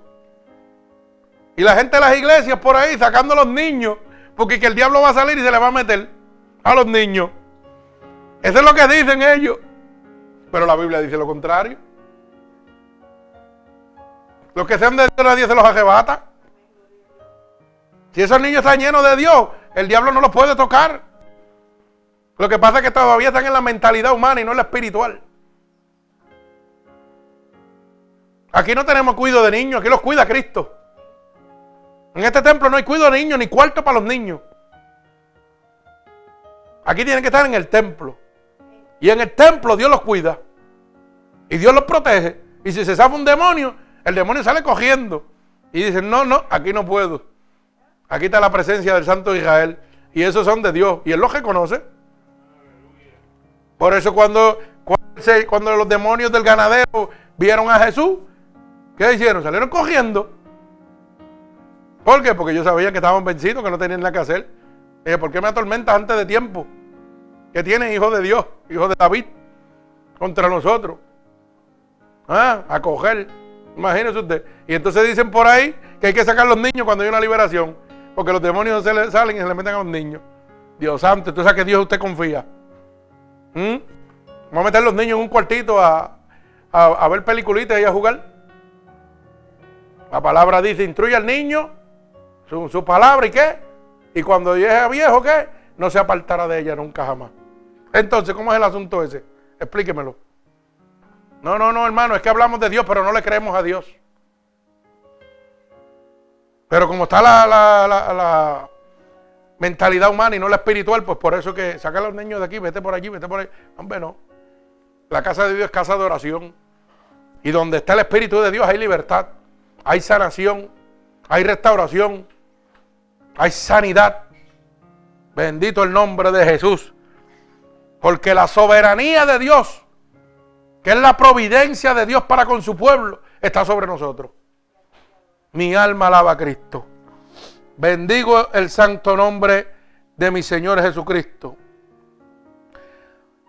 Y la gente de las iglesias por ahí sacando a los niños. Porque que el diablo va a salir y se le va a meter a los niños. Eso es lo que dicen ellos. Pero la Biblia dice lo contrario. Los que sean de Dios nadie se los arrebata. Si esos niños están llenos de Dios, el diablo no los puede tocar. Lo que pasa es que todavía están en la mentalidad humana y no en la espiritual. Aquí no tenemos cuidado de niños, aquí los cuida Cristo. En este templo no hay cuidado de niños ni cuarto para los niños. Aquí tienen que estar en el templo. Y en el templo Dios los cuida. Y Dios los protege. Y si se sabe un demonio, el demonio sale cogiendo. Y dice, no, no, aquí no puedo. Aquí está la presencia del Santo Israel. Y esos son de Dios. Y Él los reconoce. Por eso cuando, cuando, los demonios del ganadero vieron a Jesús, ¿qué hicieron? Salieron cogiendo. ¿Por qué? Porque ellos sabían que estaban vencidos, que no tenían nada que hacer. dije, ¿por qué me atormentas antes de tiempo? Que tienen hijos de Dios, hijos de David, contra nosotros. Ah, a coger. Imagínese usted. Y entonces dicen por ahí que hay que sacar a los niños cuando hay una liberación. Porque los demonios se le salen y se le meten a los niños. Dios santo, entonces a que Dios usted confía. ¿Mm? Vamos a meter los niños en un cuartito a, a, ver peliculitas y a jugar. La palabra dice, instruye al niño, su, su palabra y qué. Y cuando llegue viejo, ¿qué? No se apartará de ella nunca jamás. Entonces, ¿cómo es el asunto ese? Explíquemelo. No, no, no, hermano, es que hablamos de Dios, pero no le creemos a Dios. Pero como está la, la, mentalidad humana y no la espiritual, pues por eso que saca a los niños de aquí, vete por allí, vete por ahí. Hombre, no. La casa de Dios es casa de oración. Y donde está el Espíritu de Dios hay libertad, hay sanación, hay restauración, hay sanidad. Bendito el nombre de Jesús. Porque la soberanía de Dios que es la providencia de Dios para con su pueblo, está sobre nosotros. Mi alma alaba a Cristo. Bendigo el santo nombre de mi Señor Jesucristo.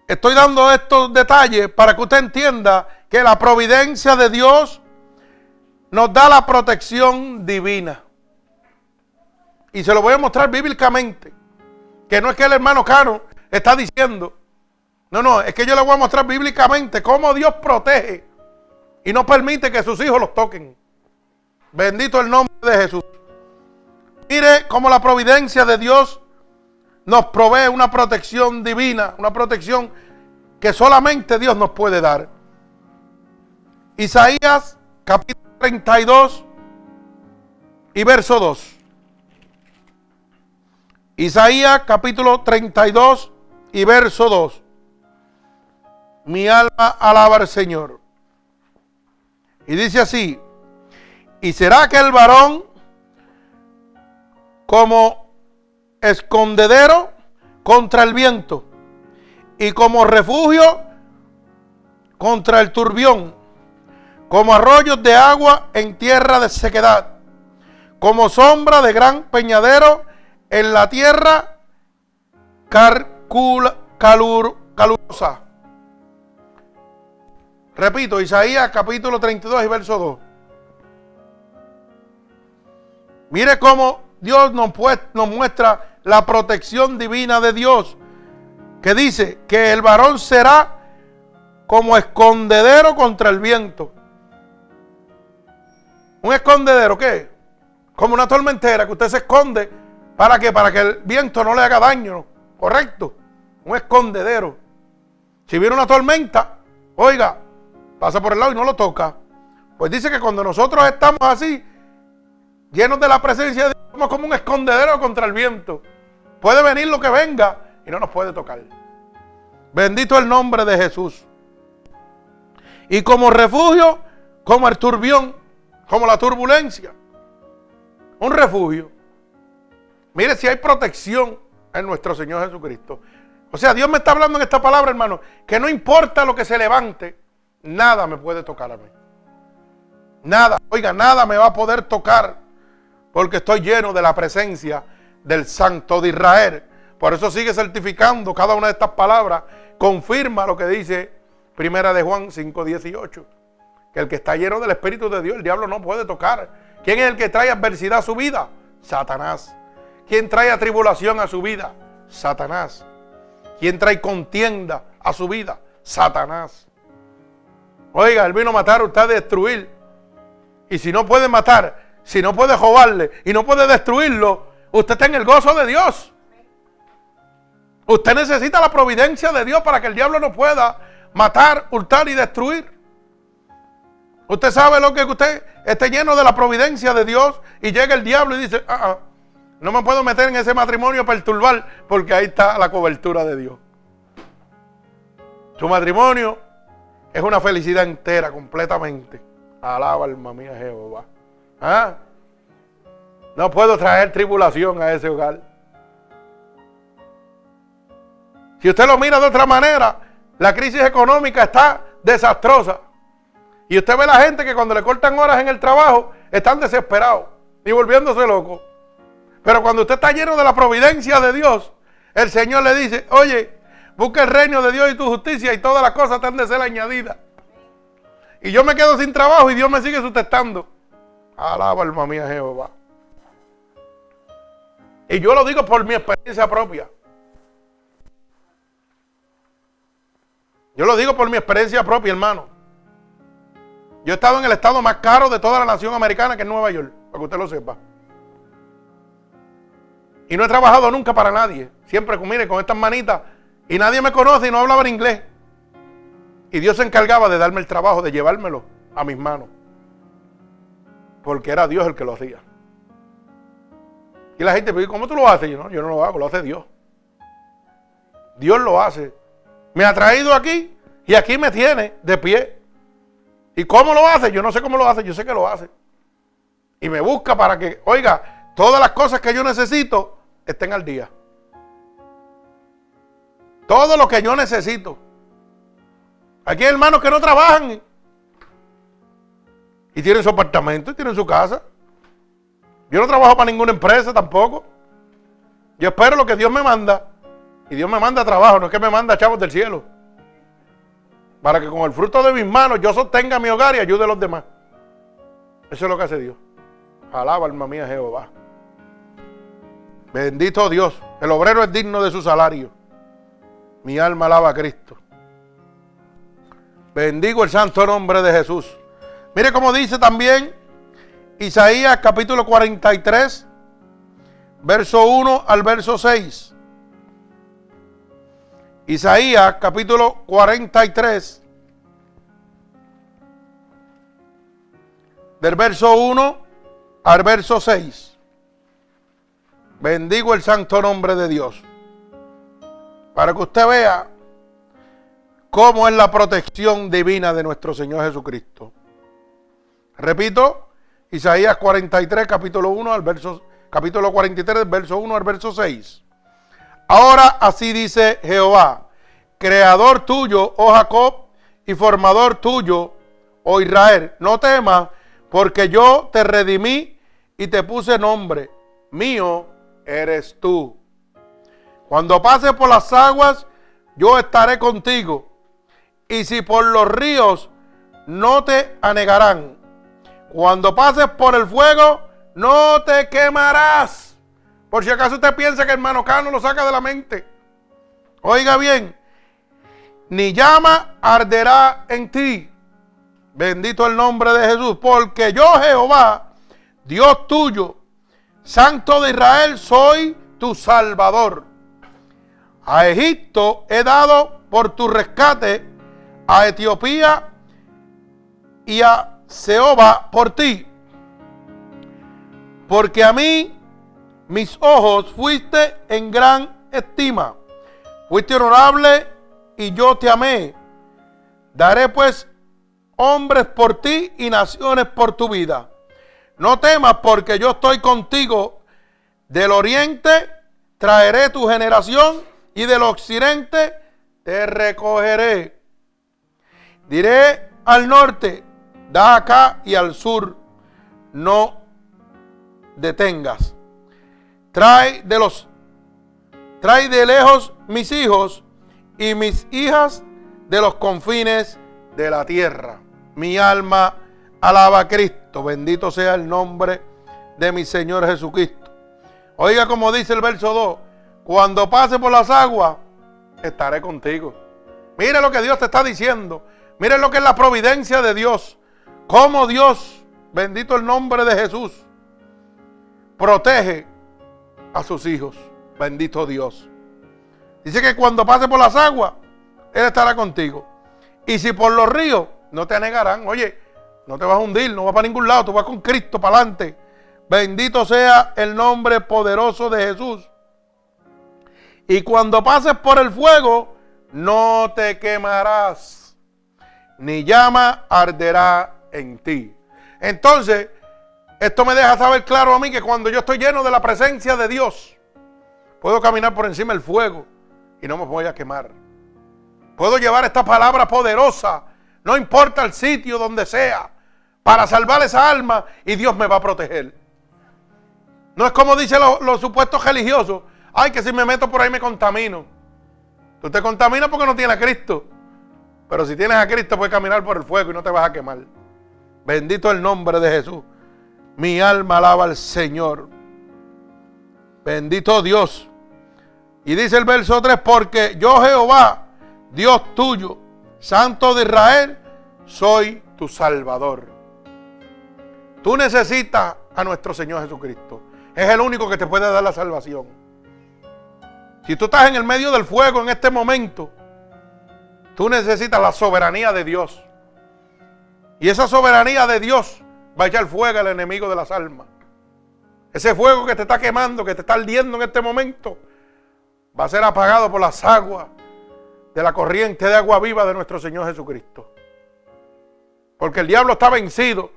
Estoy dando estos detalles para que usted entienda que la providencia de Dios nos da la protección divina. Y se lo voy a mostrar bíblicamente. Que no es que el hermano Cano está diciendo no, no, es que yo le voy a mostrar bíblicamente cómo Dios protege y no permite que sus hijos los toquen. Bendito el nombre de Jesús. Mire cómo la providencia de Dios nos provee una protección divina, una protección que solamente Dios nos puede dar. Isaías capítulo 32, y verso 2. Isaías capítulo 32 y verso 2. Mi alma alaba al Señor. Y dice así, y será que el varón como escondedero contra el viento y como refugio contra el turbión, como arroyos de agua en tierra de sequedad, como sombra de gran peñadero en la tierra calur, calurosa. Repito, Isaías capítulo 32 y verso 2. Mire cómo Dios nos, muestra la protección divina de Dios, que dice que el varón será como escondedero contra el viento. ¿Un escondedero qué? Como una tormentera que usted se esconde. ¿Para qué? Para que el viento no le haga daño. ¿Correcto? Un escondedero. Si viene una tormenta, oiga, pasa por el lado y no lo toca. Pues dice que cuando nosotros estamos así, llenos de la presencia de Dios, somos como un escondedero contra el viento. Puede venir lo que venga y no nos puede tocar. Bendito el nombre de Jesús. Y como refugio, como el turbión, como la turbulencia. Un refugio. Mire si hay protección en nuestro Señor Jesucristo. O sea, Dios me está hablando en esta palabra, hermano, que no importa lo que se levante, nada me puede tocar a mí. Nada, oiga, nada me va a poder tocar porque estoy lleno de la presencia del Santo de Israel. Por eso sigue certificando cada una de estas palabras, confirma lo que dice Primera de Juan 5:18, que el que está lleno del Espíritu de Dios, el diablo no puede tocar. ¿Quién es el que trae adversidad a su vida? Satanás. ¿Quién trae tribulación a su vida? Satanás. ¿Quién trae contienda a su vida? Satanás. Oiga, él vino a matar, usted a destruir. Y si no puede matar, si no puede robarle y no puede destruirlo, usted está en el gozo de Dios. Usted necesita la providencia de Dios para que el diablo no pueda matar, hurtar y destruir. Usted sabe lo que usted esté lleno de la providencia de Dios y llega el diablo y dice, ah, ah, no me puedo meter en ese matrimonio perturbar porque ahí está la cobertura de Dios. Su matrimonio es una felicidad entera, completamente. Alaba alma mía Jehová. ¿Ah? No puedo traer tribulación a ese hogar. Si usted lo mira de otra manera, la crisis económica está desastrosa. Y usted ve a la gente que cuando le cortan horas en el trabajo están desesperados y volviéndose locos. Pero cuando usted está lleno de la providencia de Dios, el Señor le dice, oye, busca el reino de Dios y tu justicia y todas las cosas te han de ser añadidas. Y yo me quedo sin trabajo y Dios me sigue sustentando. Alaba alma mía Jehová. Y yo lo digo por mi experiencia propia. Yo lo digo por mi experiencia propia, hermano. Yo he estado en el estado más caro de toda la nación americana, que es Nueva York, para que usted lo sepa. Y no he trabajado nunca para nadie. Siempre, mire, con estas manitas. Y nadie me conoce y no hablaba en inglés. Y Dios se encargaba de darme el trabajo, de llevármelo a mis manos. Porque era Dios el que lo hacía. Y la gente me ¿cómo tú lo haces? Yo no, yo no lo hago, lo hace Dios. Dios lo hace me ha traído aquí y aquí me tiene de pie. ¿Y cómo lo hace? Yo no sé cómo lo hace, yo sé que lo hace. Y me busca para que, oiga, todas las cosas que yo necesito estén al día. Todo lo que yo necesito. Aquí hay hermanos que no trabajan y tienen su apartamento y tienen su casa. Yo no trabajo para ninguna empresa tampoco. Yo espero lo que Dios me manda. Y Dios me manda trabajo, no es que me manda chavos del cielo. Para que con el fruto de mis manos yo sostenga mi hogar y ayude a los demás. Eso es lo que hace Dios. Alaba alma mía Jehová. Bendito Dios. El obrero es digno de su salario. Mi alma alaba a Cristo. Bendigo el santo nombre de Jesús. Mire cómo dice también Isaías capítulo 43, verso 1 al verso 6. Isaías capítulo 43, del verso 1 al verso 6. Bendigo el santo nombre de Dios. Para que usted vea cómo es la protección divina de nuestro Señor Jesucristo. Repito, Isaías 43, capítulo 1 al verso, capítulo 43, verso 1 al verso 6. Ahora así dice Jehová, creador tuyo, oh Jacob, y formador tuyo, oh Israel. No temas, porque yo te redimí y te puse nombre. Mío eres tú. Cuando pases por las aguas, yo estaré contigo. Y si por los ríos, no te anegarán. Cuando pases por el fuego, no te quemarás. Por si acaso usted piensa que hermano Cano lo saca de la mente. Oiga bien, ni llama arderá en ti. Bendito el nombre de Jesús, porque yo Jehová, Dios tuyo, Santo de Israel, soy tu Salvador. A Egipto he dado por tu rescate, a Etiopía y a Seoba por ti. Porque a mí, mis ojos, fuiste en gran estima. Fuiste honorable y yo te amé. Daré pues hombres por ti y naciones por tu vida. No temas porque yo estoy contigo. Del oriente traeré tu generación y del occidente te recogeré. Diré al norte, da acá y al sur, no detengas. Trae de los trae de lejos mis hijos y mis hijas de los confines de la tierra. Mi alma alaba a Cristo. Bendito sea el nombre de mi Señor Jesucristo. Oiga como dice el verso 2. Cuando pase por las aguas, estaré contigo. Mire lo que Dios te está diciendo. Mire lo que es la providencia de Dios. Cómo Dios, bendito el nombre de Jesús, protege a sus hijos. Bendito Dios. Dice que cuando pase por las aguas, Él estará contigo. Y si por los ríos, no te anegarán. Oye, no te vas a hundir, no vas para ningún lado, tú vas con Cristo para adelante. Bendito sea el nombre poderoso de Jesús. Y cuando pases por el fuego, no te quemarás, ni llama arderá en ti. Entonces, esto me deja saber claro a mí que cuando yo estoy lleno de la presencia de Dios, puedo caminar por encima del fuego y no me voy a quemar. Puedo llevar esta palabra poderosa, no importa el sitio donde sea, para salvar esa alma y Dios me va a proteger. No es como dicen los, supuestos religiosos, ay que si me meto por ahí me contamino. Tú te contaminas porque no tienes a Cristo. Pero si tienes a Cristo puedes caminar por el fuego y no te vas a quemar. Bendito el nombre de Jesús. Mi alma alaba al Señor. Bendito Dios. Y dice el verso 3, porque yo Jehová, Dios tuyo, Santo de Israel, soy tu Salvador. Tú necesitas a nuestro Señor Jesucristo. Es el único que te puede dar la salvación. Si tú estás en el medio del fuego en este momento, tú necesitas la soberanía de Dios. Y esa soberanía de Dios va a echar fuego al enemigo de las almas. Ese fuego que te está quemando, que te está ardiendo en este momento, va a ser apagado por las aguas de la corriente de agua viva de nuestro Señor Jesucristo. Porque el diablo está vencido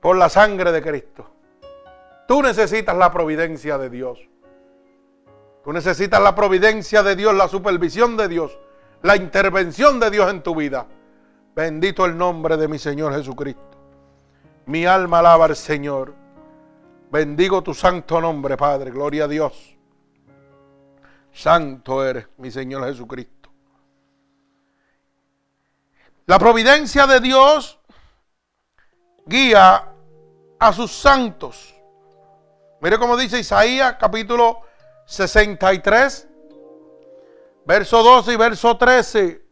por la sangre de Cristo. Tú necesitas la providencia de Dios. Tú necesitas la providencia de Dios, la supervisión de Dios, la intervención de Dios en tu vida. Bendito el nombre de mi Señor Jesucristo. Mi alma alaba al Señor. Bendigo tu santo nombre, Padre. Gloria a Dios. Santo eres, mi Señor Jesucristo. La providencia de Dios guía a sus santos. Mire cómo dice Isaías capítulo 63, verso 12 y verso 13.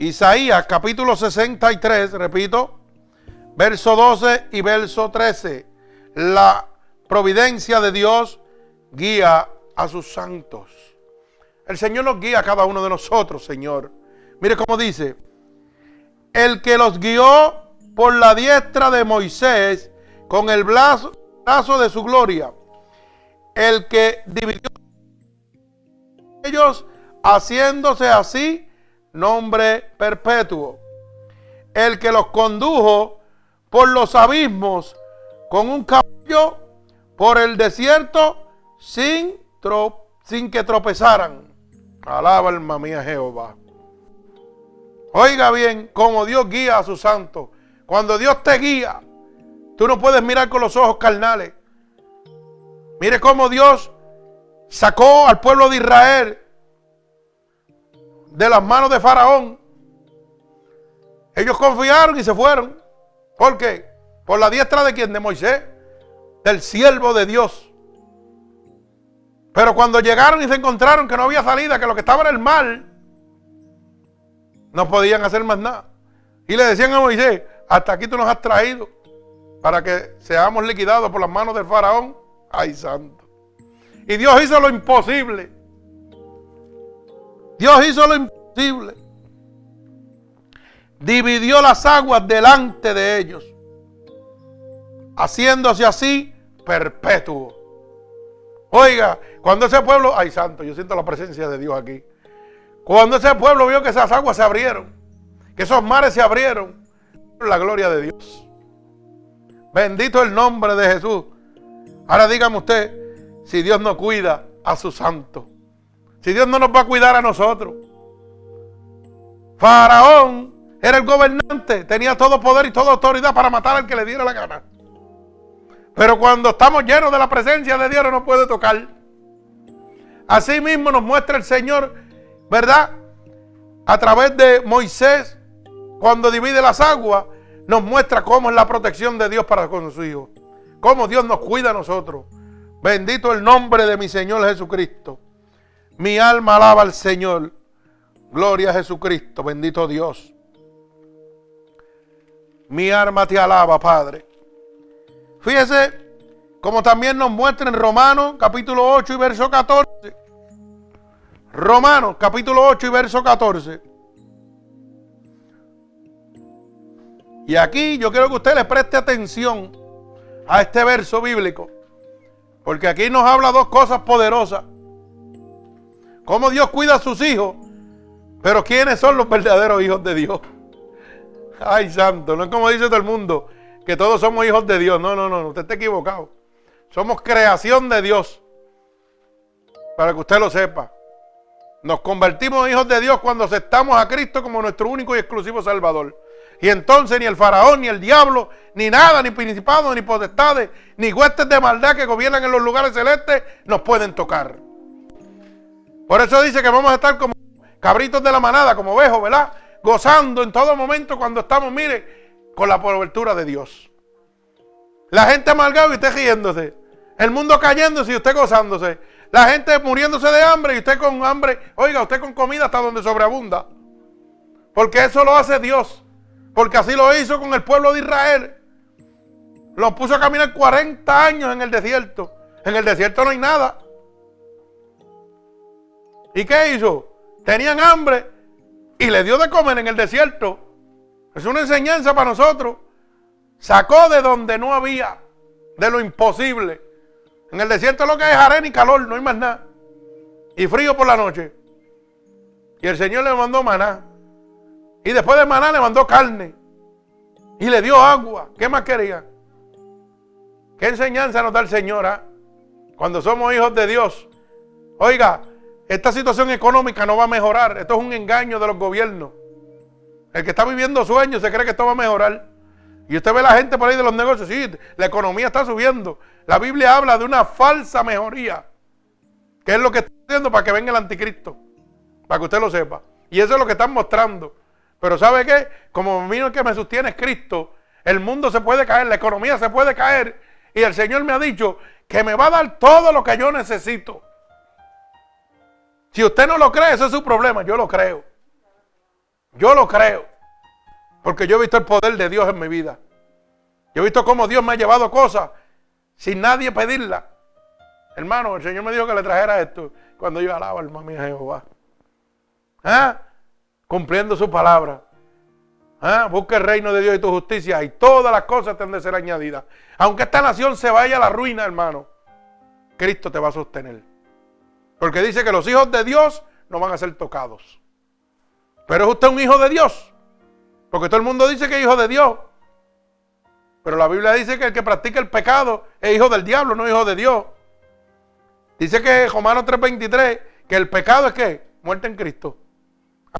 Isaías capítulo 63, repito, verso 12 y verso 13. La providencia de Dios guía a sus santos. El Señor nos guía a cada uno de nosotros, Señor. Mire cómo dice, el que los guió por la diestra de Moisés con el brazo, de su gloria, el que dividió ellos haciéndose así nombre perpetuo, el que los condujo por los abismos con un caballo por el desierto sin, sin que tropezaran. Alaba alma mía Jehová. Oiga bien, como Dios guía a su santo. Cuando Dios te guía, tú no puedes mirar con los ojos carnales. Mire cómo Dios sacó al pueblo de Israel de las manos de Faraón. Ellos confiaron y se fueron. ¿Por qué? Por la diestra de quien? De Moisés, del siervo de Dios. Pero cuando llegaron y se encontraron que no había salida, que lo que estaba era el mal, no podían hacer más nada. Y le decían a Moisés, hasta aquí tú nos has traído para que seamos liquidados por las manos del faraón. Ay, santo. Y Dios hizo lo imposible. Dios hizo lo imposible. Dividió las aguas delante de ellos, haciéndose así perpetuo. Oiga, cuando ese pueblo, ay santo, yo siento la presencia de Dios aquí. Cuando ese pueblo vio que esas aguas se abrieron, que esos mares se abrieron, la gloria de Dios. Bendito el nombre de Jesús. Ahora dígame usted, si Dios no cuida a su santo, si Dios no nos va a cuidar a nosotros. Faraón era el gobernante, tenía todo poder y toda autoridad para matar al que le diera la gana. Pero cuando estamos llenos de la presencia de Dios no nos puede tocar. Así mismo nos muestra el Señor, ¿verdad? A través de Moisés, cuando divide las aguas, nos muestra cómo es la protección de Dios para con sus hijos. Cómo Dios nos cuida a nosotros. Bendito el nombre de mi Señor Jesucristo. Mi alma alaba al Señor. Gloria a Jesucristo. Bendito Dios. Mi alma te alaba, Padre. Fíjese, como también nos muestra en Romanos capítulo 8 y verso 14. Romanos capítulo 8 y verso 14. Y aquí yo quiero que usted le preste atención a este verso bíblico. Porque aquí nos habla dos cosas poderosas. Cómo Dios cuida a sus hijos. Pero ¿quiénes son los verdaderos hijos de Dios? Ay, santo, no es como dice todo el mundo que todos somos hijos de Dios. No, no, no, usted está equivocado. Somos creación de Dios. Para que usted lo sepa. Nos convertimos en hijos de Dios cuando aceptamos a Cristo como nuestro único y exclusivo Salvador. Y entonces ni el faraón, ni el diablo, ni nada, ni principados, ni potestades, ni huestes de maldad que gobiernan en los lugares celestes nos pueden tocar. Por eso dice que vamos a estar como cabritos de la manada, como ovejos, ¿verdad? Gozando en todo momento cuando estamos, mire, con la cobertura de Dios. La gente amargada y usted riéndose. El mundo cayéndose y usted gozándose. La gente muriéndose de hambre y usted con hambre. Oiga, usted con comida hasta donde sobreabunda. Porque eso lo hace Dios. Porque así lo hizo con el pueblo de Israel. Los puso a caminar 40 años en el desierto. En el desierto no hay nada. ¿Y qué hizo? Tenían hambre y le dio de comer en el desierto. Es una enseñanza para nosotros. Sacó de donde no había, de lo imposible. En el desierto lo que hay es arena y calor, no hay más nada. Y frío por la noche. Y el Señor le mandó maná. Y después de maná le mandó carne. Y le dio agua. ¿Qué más quería? ¿Qué enseñanza nos da el Señor ah? cuando somos hijos de Dios? Oiga, esta situación económica no va a mejorar. Esto es un engaño de los gobiernos. El que está viviendo sueños se cree que esto va a mejorar. Y usted ve la gente por ahí de los negocios, sí, la economía está subiendo. La Biblia habla de una falsa mejoría. Que es lo que está haciendo para que venga el anticristo. Para que usted lo sepa. Y eso es lo que están mostrando. Pero ¿sabe qué? Como mío que me sostiene es Cristo, el mundo se puede caer, la economía se puede caer. Y el Señor me ha dicho que me va a dar todo lo que yo necesito. Si usted no lo cree, ese es su problema. Yo lo creo. Yo lo creo. Porque yo he visto el poder de Dios en mi vida. Yo he visto cómo Dios me ha llevado cosas sin nadie pedirla. Hermano, el Señor me dijo que le trajera esto cuando yo alaba al mami a Jehová. ¿Ah? Cumpliendo su palabra. ¿Ah? Busca el reino de Dios y tu justicia y todas las cosas te han de ser añadidas. Aunque esta nación se vaya a la ruina, hermano, Cristo te va a sostener. Porque dice que los hijos de Dios no van a ser tocados. Pero es usted un hijo de Dios. Porque todo el mundo dice que es hijo de Dios. Pero la Biblia dice que el que practica el pecado es hijo del diablo, no hijo de Dios. Dice que Romanos 3:23, que el pecado es que muerte en Cristo.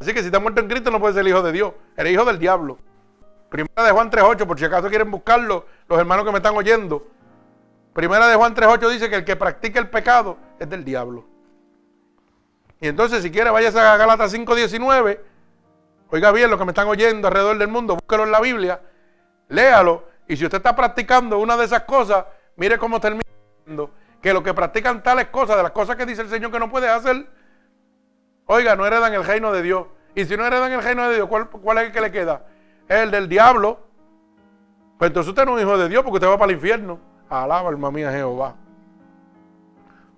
Así que si está muerto en Cristo no puede ser hijo de Dios, eres hijo del diablo. Primera de Juan 3.8, por si acaso quieren buscarlo, los hermanos que me están oyendo. Primera de Juan 3.8 dice que el que practica el pecado es del diablo. Y entonces si quiere váyase a Galatas 5.19, oiga bien lo que me están oyendo alrededor del mundo, búsquelo en la Biblia, léalo, y si usted está practicando una de esas cosas, mire cómo termina que los que practican tales cosas, de las cosas que dice el Señor que no puede hacer, Oiga, no heredan el reino de Dios. Y si no heredan el reino de Dios, ¿cuál, es el que le queda? el del diablo. Pues entonces usted no es hijo de Dios porque usted va para el infierno. Alaba alma mía Jehová.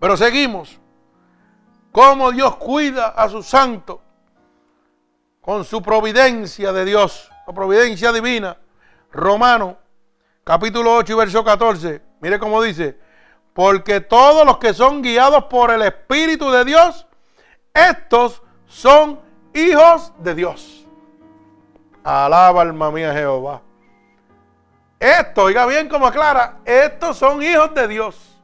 Pero seguimos. Cómo Dios cuida a su santo con su providencia de Dios, la providencia divina. Romano, capítulo 8 y verso 14. Mire cómo dice, porque todos los que son guiados por el Espíritu de Dios, estos son hijos de Dios. Alaba alma mía Jehová. Esto, oiga bien como aclara, estos son hijos de Dios.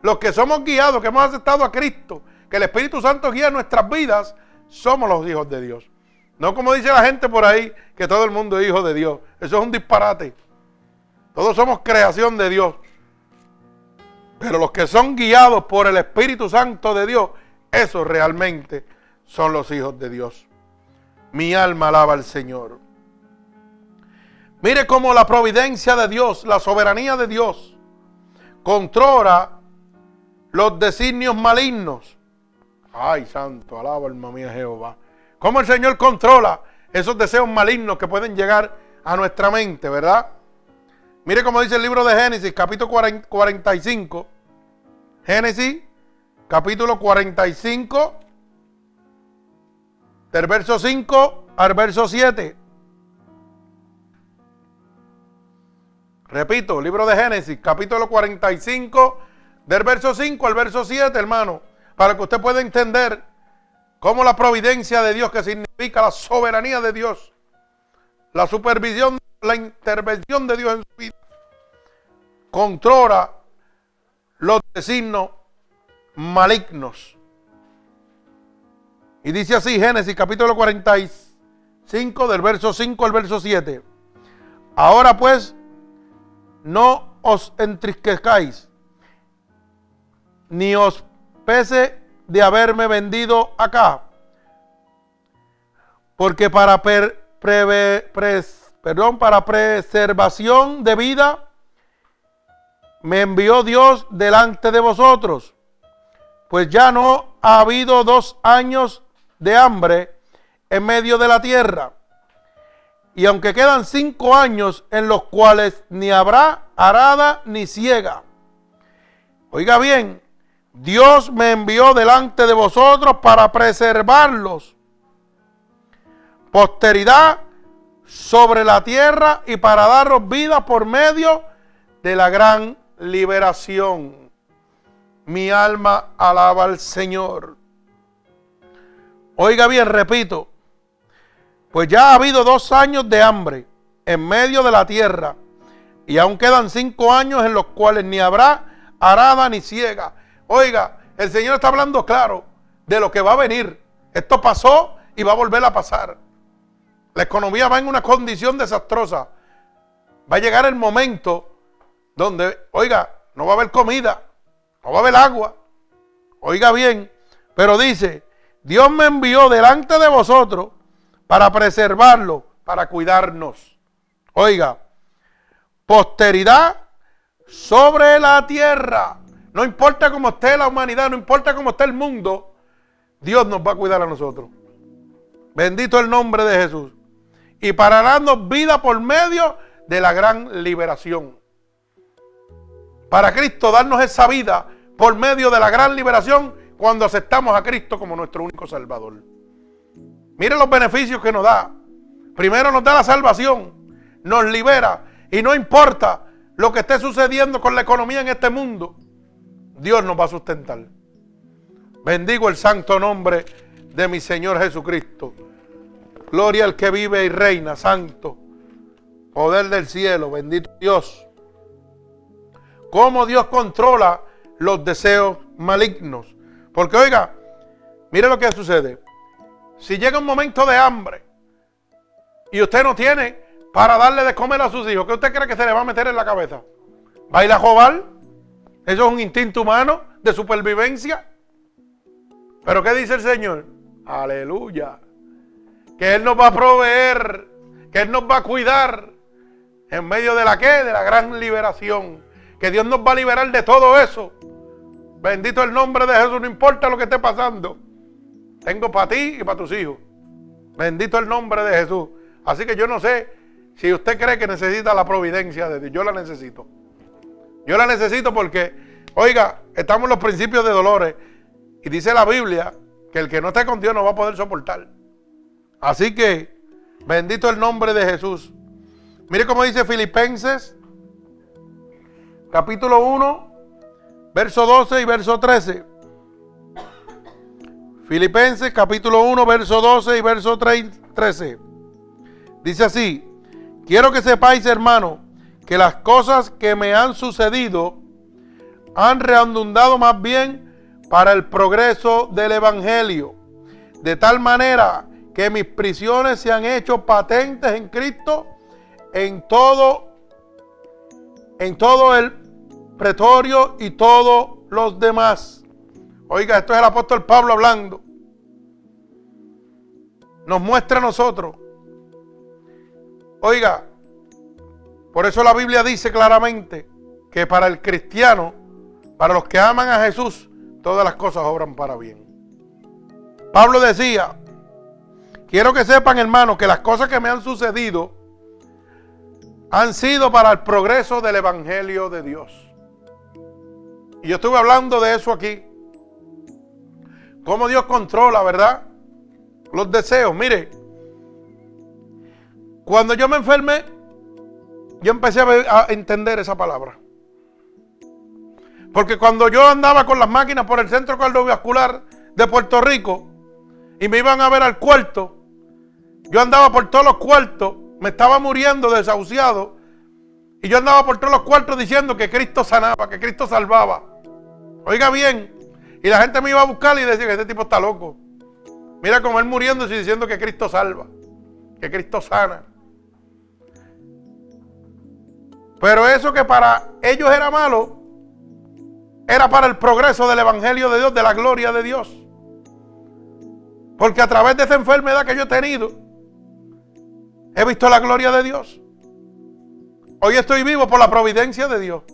Los que somos guiados, que hemos aceptado a Cristo, que el Espíritu Santo guía nuestras vidas, somos los hijos de Dios. No como dice la gente por ahí, que todo el mundo es hijo de Dios. Eso es un disparate. Todos somos creación de Dios. Pero los que son guiados por el Espíritu Santo de Dios, esos realmente son los hijos de Dios. Mi alma alaba al Señor. Mire cómo la providencia de Dios, la soberanía de Dios, controla los designios malignos. Ay, santo, alaba alma mía Jehová. Cómo el Señor controla esos deseos malignos que pueden llegar a nuestra mente, ¿verdad? Mire cómo dice el libro de Génesis, capítulo 45. Génesis capítulo 45, del verso 5 al verso 7. Repito, libro de Génesis, capítulo 45, del verso 5 al verso 7, hermano, para que usted pueda entender cómo la providencia de Dios, que significa la soberanía de Dios, la supervisión, la intervención de Dios en su vida, controla los designos malignos. Y dice así Génesis capítulo 45 del verso 5 al verso 7. Ahora pues, no os entristezcáis, ni os pese de haberme vendido acá, porque para, perdón, para preservación de vida me envió Dios delante de vosotros pues ya no ha habido dos años de hambre en medio de la tierra. Y aunque quedan cinco años en los cuales ni habrá arada ni ciega. Oiga bien, Dios me envió delante de vosotros para preservarlos. Posteridad sobre la tierra y para daros vida por medio de la gran liberación. Mi alma alaba al Señor. Oiga bien, repito, pues ya ha habido dos años de hambre en medio de la tierra y aún quedan cinco años en los cuales ni habrá arada ni ciega. Oiga, el Señor está hablando claro de lo que va a venir. Esto pasó y va a volver a pasar. La economía va en una condición desastrosa. Va a llegar el momento donde, oiga, no va a haber comida. No va a haber agua. Oiga bien. Pero dice, Dios me envió delante de vosotros para preservarlo, para cuidarnos. Oiga, posteridad sobre la tierra. No importa cómo esté la humanidad, no importa cómo esté el mundo, Dios nos va a cuidar a nosotros. Bendito el nombre de Jesús. Y para darnos vida por medio de la gran liberación para Cristo darnos esa vida por medio de la gran liberación cuando aceptamos a Cristo como nuestro único Salvador. Mire los beneficios que nos da. Primero nos da la salvación, nos libera y no importa lo que esté sucediendo con la economía en este mundo, Dios nos va a sustentar. Bendigo el santo nombre de mi Señor Jesucristo. Gloria al que vive y reina, santo. Poder del cielo, bendito Dios. Cómo Dios controla los deseos malignos. Porque oiga, mire lo que sucede. Si llega un momento de hambre y usted no tiene para darle de comer a sus hijos, ¿qué usted cree que se le va a meter en la cabeza? ¿Va a ir a? Eso es un instinto humano de supervivencia. Pero ¿qué dice el Señor? Aleluya. Que Él nos va a proveer, que Él nos va a cuidar en medio de la que, de la gran liberación. Que Dios nos va a liberar de todo eso. Bendito el nombre de Jesús, no importa lo que esté pasando. Tengo para ti y para tus hijos. Bendito el nombre de Jesús. Así que yo no sé si usted cree que necesita la providencia de Dios. Yo la necesito. Yo la necesito porque, oiga, estamos en los principios de dolores. Y dice la Biblia que el que no esté con Dios no va a poder soportar. Así que, bendito el nombre de Jesús. Mire cómo dice Filipenses, capítulo 1, verso 12 y verso 13. Filipenses, capítulo 1, verso 12 y verso 13. Dice así, quiero que sepáis, hermano, que las cosas que me han sucedido han redundado más bien para el progreso del Evangelio. De tal manera que mis prisiones se han hecho patentes en Cristo en todo, en todo el pretorio y todos los demás. Oiga, esto es el apóstol Pablo hablando. Nos muestra a nosotros. Oiga, por eso la Biblia dice claramente que para el cristiano, para los que aman a Jesús, todas las cosas obran para bien. Pablo decía, quiero que sepan hermanos que las cosas que me han sucedido han sido para el progreso del Evangelio de Dios. Y yo estuve hablando de eso aquí. Cómo Dios controla, ¿verdad? Los deseos. Mire, cuando yo me enfermé, yo empecé a, entender esa palabra. Porque cuando yo andaba con las máquinas por el centro cardiovascular de Puerto Rico y me iban a ver al cuarto, yo andaba por todos los cuartos, me estaba muriendo desahuciado y yo andaba por todos los cuartos diciendo que Cristo sanaba, que Cristo salvaba. Oiga bien, y la gente me iba a buscar y decía que este tipo está loco. Mira como él muriendo y diciendo que Cristo salva, que Cristo sana. Pero eso que para ellos era malo, era para el progreso del Evangelio de Dios, de la gloria de Dios. Porque a través de esa enfermedad que yo he tenido, he visto la gloria de Dios. Hoy estoy vivo por la providencia de Dios,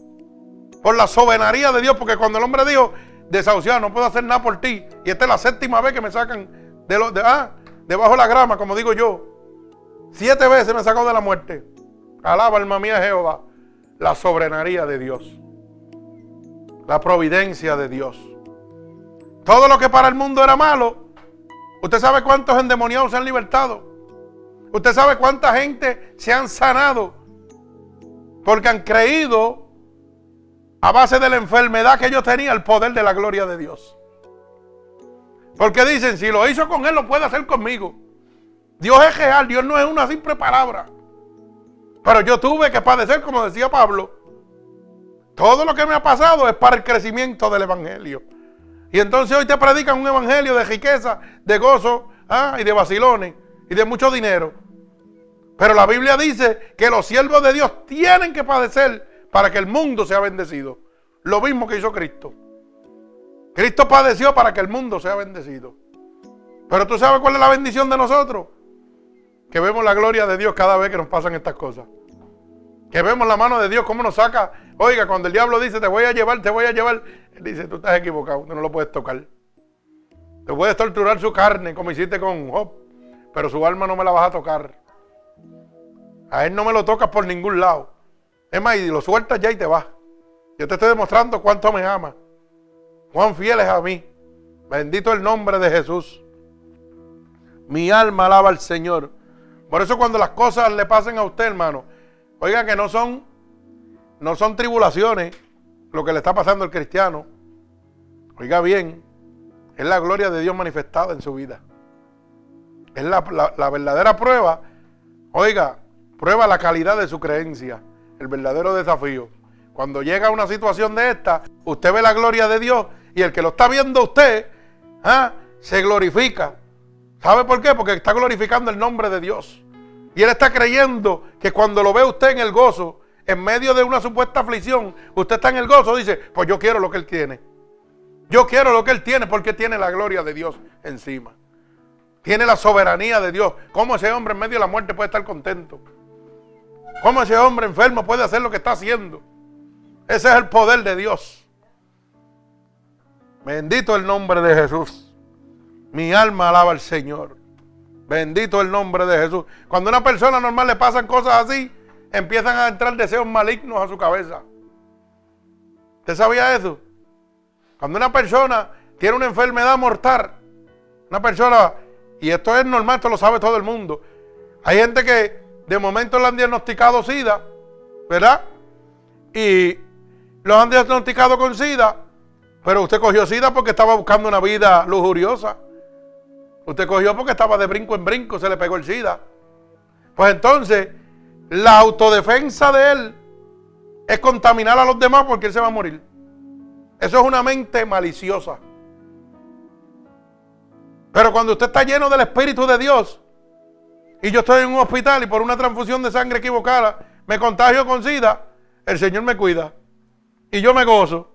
por la soberanía de Dios, porque cuando el hombre dijo, desahuciado, no puedo hacer nada por ti, y esta es la séptima vez que me sacan de, lo, ah, debajo de la grama, como digo yo, siete veces me sacó de la muerte. Alaba alma mía Jehová, la soberanía de Dios la providencia de Dios. Todo lo que para el mundo era malo, usted sabe cuántos endemoniados se han libertado. Usted sabe cuánta gente se han sanado porque han creído a base de la enfermedad que ellos tenían el poder de la gloria de Dios. Porque dicen, si lo hizo con él, lo puede hacer conmigo. Dios es real, Dios no es una simple palabra. Pero yo tuve que padecer, como decía Pablo, todo lo que me ha pasado es para el crecimiento del Evangelio. Y entonces hoy te predican un Evangelio de riqueza, de gozo ah, y de vacilones y de mucho dinero. Pero la Biblia dice que los siervos de Dios tienen que padecer para que el mundo sea bendecido. Lo mismo que hizo Cristo. Cristo padeció para que el mundo sea bendecido. Pero tú sabes cuál es la bendición de nosotros. Que vemos la gloria de Dios cada vez que nos pasan estas cosas. Que vemos la mano de Dios, cómo nos saca. Oiga, cuando el diablo dice, te voy a llevar, te voy a llevar, él dice, tú estás equivocado, tú no lo puedes tocar. Te puedes torturar su carne, como hiciste con Job, pero su alma no me la vas a tocar. A él no me lo tocas por ningún lado. Es más, y lo sueltas ya y te vas. Yo te estoy demostrando cuánto me ama. Cuán fiel es a mí. Bendito el nombre de Jesús. Mi alma alaba al Señor. Por eso cuando las cosas le pasen a usted, hermano, oiga que no son, no son tribulaciones lo que le está pasando al cristiano. Oiga bien, es la gloria de Dios manifestada en su vida. Es la, la verdadera prueba. Oiga, prueba la calidad de su creencia. El verdadero desafío. Cuando llega una situación de esta, usted ve la gloria de Dios y el que lo está viendo usted, ¿ah? se glorifica. ¿Sabe por qué? Porque está glorificando el nombre de Dios. Y él está creyendo que cuando lo ve usted en el gozo, en medio de una supuesta aflicción, usted está en el gozo, dice, pues yo quiero lo que él tiene. Yo quiero lo que él tiene porque tiene la gloria de Dios encima. Tiene la soberanía de Dios. ¿Cómo ese hombre en medio de la muerte puede estar contento? ¿Cómo ese hombre enfermo puede hacer lo que está haciendo? Ese es el poder de Dios. Bendito el nombre de Jesús. Mi alma alaba al Señor. Bendito el nombre de Jesús. Cuando a una persona normal le pasan cosas así, empiezan a entrar deseos malignos a su cabeza. ¿Usted sabía eso? Cuando una persona tiene una enfermedad mortal, una persona, y esto es normal, esto lo sabe todo el mundo. Hay gente que de momento le han diagnosticado SIDA, ¿verdad? Y los han diagnosticado con SIDA, pero usted cogió SIDA porque estaba buscando una vida lujuriosa. Usted cogió porque estaba de brinco en brinco, se le pegó el SIDA. Pues entonces, la autodefensa de él es contaminar a los demás porque él se va a morir. Eso es una mente maliciosa. Pero cuando usted está lleno del Espíritu de Dios y yo estoy en un hospital y por una transfusión de sangre equivocada me contagio con SIDA, el Señor me cuida y yo me gozo.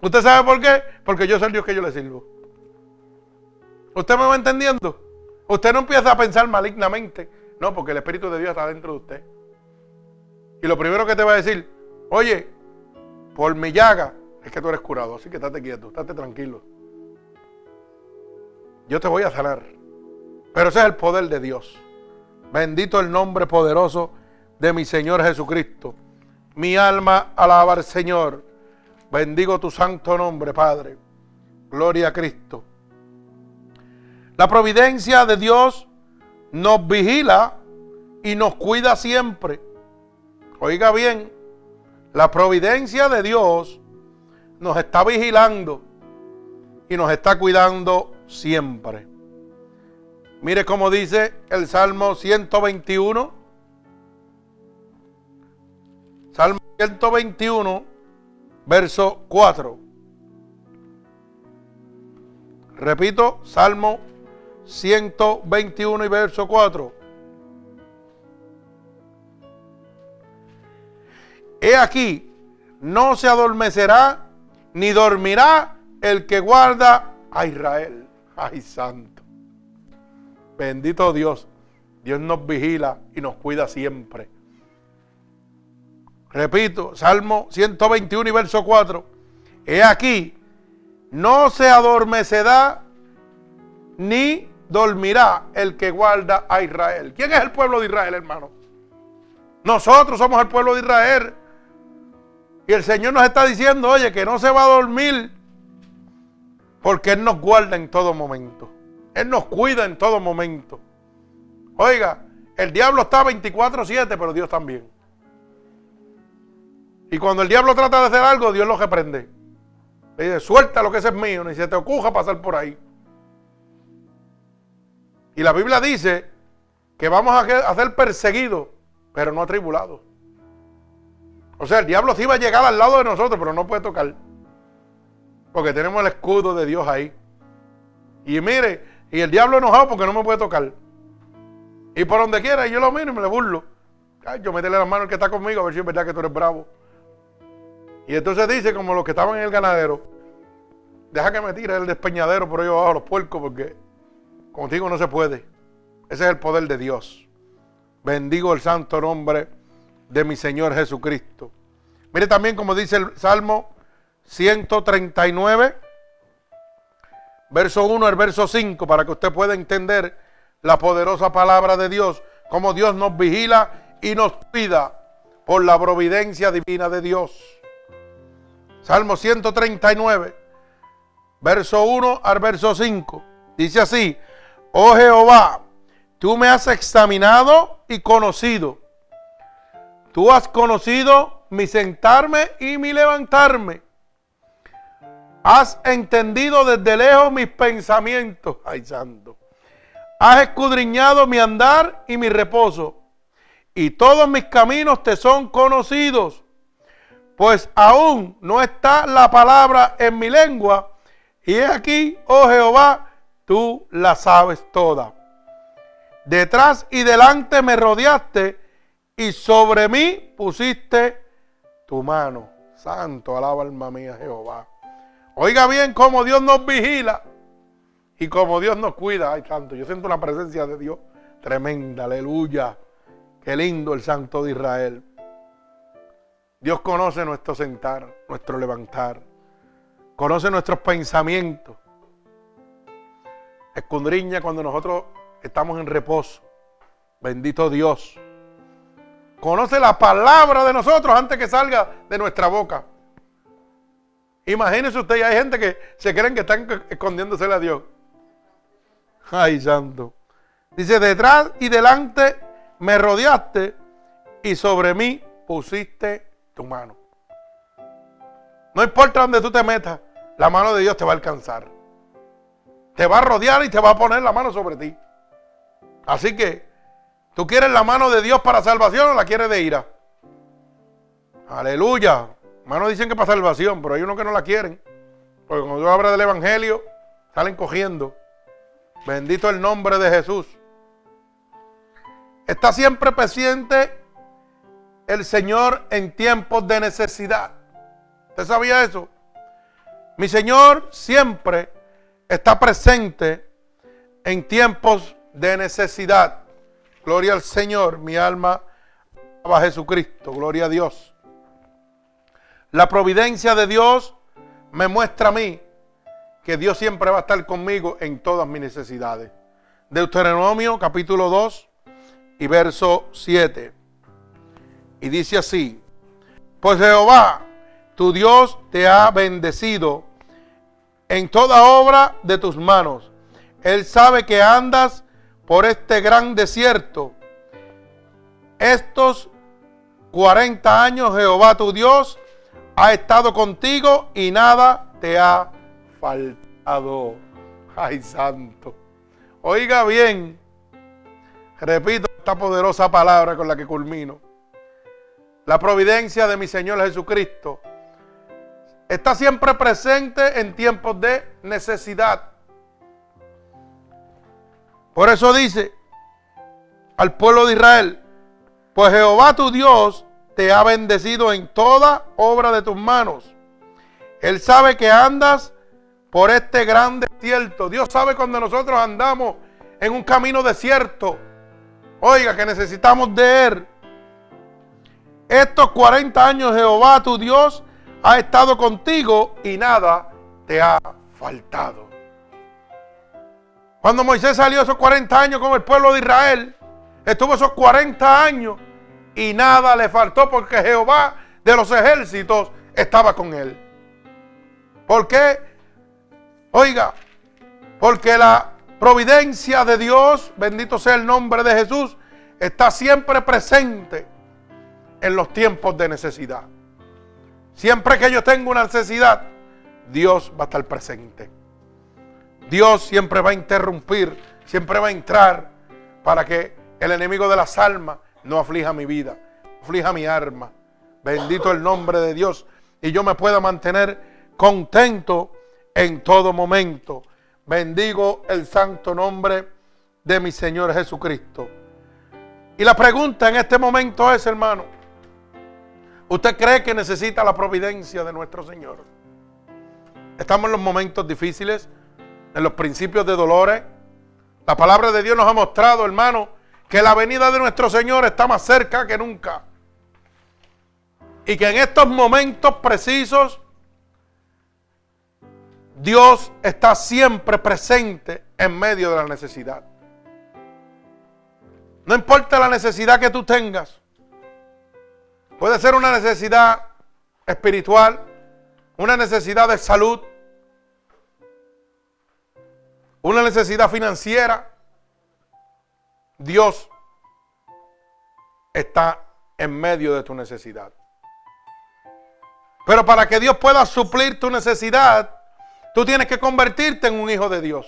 ¿Usted sabe por qué? Porque yo soy el Dios que yo le sirvo. ¿Usted me va entendiendo? Usted no empieza a pensar malignamente. No, porque el Espíritu de Dios está dentro de usted. Y lo primero que te va a decir, oye, por mi llaga es que tú eres curado. Así que estate quieto, estate tranquilo. Yo te voy a sanar. Pero ese es el poder de Dios. Bendito el nombre poderoso de mi Señor Jesucristo. Mi alma alaba al Señor. Bendigo tu santo nombre, Padre. Gloria a Cristo. La providencia de Dios nos vigila y nos cuida siempre. Oiga bien, la providencia de Dios nos está vigilando y nos está cuidando siempre. Mire cómo dice el Salmo 121. Salmo 121, verso 4. Repito, Salmo 121 y verso 4. He aquí, no se adormecerá ni dormirá el que guarda a Israel. Ay, santo. Bendito Dios. Dios nos vigila y nos cuida siempre. Repito, Salmo 121 y verso 4. He aquí, no se adormecerá ni dormirá el que guarda a Israel. ¿Quién es el pueblo de Israel, hermano? Nosotros somos el pueblo de Israel. Y el Señor nos está diciendo, oye, que no se va a dormir porque Él nos guarda en todo momento. Él nos cuida en todo momento. Oiga, el diablo está 24/7, pero Dios también. Y cuando el diablo trata de hacer algo, Dios lo reprende. Le dice, suelta lo que ese es mío, ni se te ocurra pasar por ahí. Y la Biblia dice que vamos a ser perseguidos, pero no atribulados. O sea, el diablo sí va a llegar al lado de nosotros, pero no puede tocar. Porque tenemos el escudo de Dios ahí. Y mire, y el diablo enojado porque no me puede tocar. Y por donde quiera, yo lo miro y me le burlo. Ay, yo metele la mano al que está conmigo a ver si es verdad que tú eres bravo. Y entonces dice, como los que estaban en el ganadero, deja que me tire el despeñadero por ahí abajo los puercos porque Contigo no se puede. Ese es el poder de Dios. Bendigo el santo nombre de mi Señor Jesucristo. Mire también como dice el Salmo 139, verso 1 al verso 5, para que usted pueda entender la poderosa palabra de Dios, como Dios nos vigila y nos cuida por la providencia divina de Dios. Salmo 139, verso 1 al verso 5. Dice así, Oh Jehová, Tú me has examinado y conocido. Tú has conocido mi sentarme y mi levantarme. Has entendido desde lejos mis pensamientos. Ay, santo. Has escudriñado mi andar y mi reposo. Y todos mis caminos te son conocidos. Pues aún no está la palabra en mi lengua. Y aquí, oh Jehová, tú la sabes toda. Detrás y delante me rodeaste y sobre mí pusiste tu mano. Santo, alaba alma mía Jehová. Oiga bien cómo Dios nos vigila y cómo Dios nos cuida. Ay, santo, yo siento la presencia de Dios tremenda, aleluya. Qué lindo el Santo de Israel. Dios conoce nuestro sentar, nuestro levantar. Conoce nuestros pensamientos. Escondriña cuando nosotros estamos en reposo. Bendito Dios. Conoce la palabra de nosotros antes que salga de nuestra boca. Imagínese usted, hay gente que se creen que están escondiéndose a Dios. Ay, santo. Dice, detrás y delante me rodeaste y sobre mí pusiste tu mano. No importa dónde tú te metas, la mano de Dios te va a alcanzar. Te va a rodear y te va a poner la mano sobre ti. Así que ¿Tú quieres la mano de Dios para salvación o la quieres de ira? Aleluya. Hermanos dicen que para salvación, pero hay unos que no la quieren. Porque cuando Dios habla del Evangelio, salen cogiendo. Bendito el nombre de Jesús. Está siempre presente el Señor en tiempos de necesidad. ¿Usted sabía eso? Mi Señor siempre está presente en tiempos de necesidad. Gloria al Señor, mi alma a Jesucristo, gloria a Dios. La providencia de Dios me muestra a mí que Dios siempre va a estar conmigo en todas mis necesidades. Deuteronomio capítulo 2 y verso 7. Y dice así, pues Jehová, tu Dios te ha bendecido en toda obra de tus manos. Él sabe que andas por este gran desierto. Estos 40 años Jehová tu Dios ha estado contigo y nada te ha faltado. Ay, santo. Oiga bien, repito esta poderosa palabra con la que culmino. La providencia de mi Señor Jesucristo está siempre presente en tiempos de necesidad. Por eso dice al pueblo de Israel, pues Jehová tu Dios te ha bendecido en toda obra de tus manos. Él sabe que andas por este gran desierto. Dios sabe cuando nosotros andamos en un camino desierto. Oiga, que necesitamos de Él. Estos 40 años Jehová tu Dios ha estado contigo y nada te ha faltado. Cuando Moisés salió esos 40 años con el pueblo de Israel, estuvo esos 40 años y nada le faltó porque Jehová de los ejércitos estaba con él. ¿Por qué? Oiga, porque la providencia de Dios, bendito sea el nombre de Jesús, está siempre presente en los tiempos de necesidad. Siempre que yo tengo una necesidad, Dios va a estar presente. Dios siempre va a interrumpir, siempre va a entrar para que el enemigo de las almas no aflija mi vida, aflija mi alma. Bendito el nombre de Dios y yo me pueda mantener contento en todo momento. Bendigo el santo nombre de mi Señor Jesucristo. Y la pregunta en este momento es, hermano, ¿usted cree que necesita la providencia de nuestro Señor? Estamos en los momentos difíciles, en los principios de dolores. La palabra de Dios nos ha mostrado, hermano, que la venida de nuestro Señor está más cerca que nunca. Y que en estos momentos precisos Dios está siempre presente en medio de la necesidad. No importa la necesidad que tú tengas. Puede ser una necesidad espiritual, una necesidad de salud, una necesidad financiera. Dios está en medio de tu necesidad. Pero para que Dios pueda suplir tu necesidad, tú tienes que convertirte en un hijo de Dios.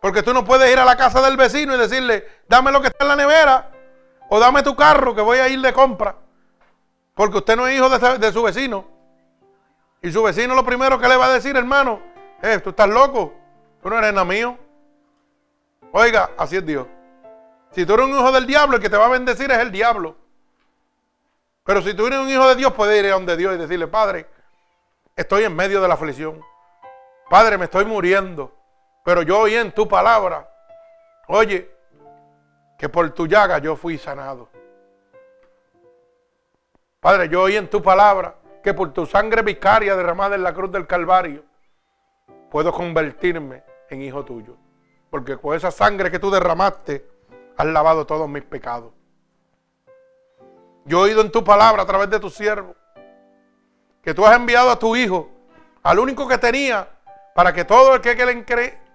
Porque tú no puedes ir a la casa del vecino y decirle, dame lo que está en la nevera o dame tu carro que voy a ir de compra. Porque usted no es hijo de, su vecino. Y su vecino lo primero que le va a decir, hermano, eh, tú estás loco, tú no eres nada mío. Oiga, así es Dios. Si tú eres un hijo del diablo, el que te va a bendecir es el diablo. Pero si tú eres un hijo de Dios, puedes ir a donde Dios y decirle, Padre, estoy en medio de la aflicción. Padre, me estoy muriendo. Pero yo oí en tu palabra, oye, que por tu llaga yo fui sanado. Padre, yo oí en tu palabra que por tu sangre vicaria derramada en la cruz del Calvario, puedo convertirme en hijo tuyo. Porque con esa sangre que tú derramaste, has lavado todos mis pecados. Yo he oído en tu palabra a través de tu siervo que tú has enviado a tu hijo, al único que tenía, para que todo el que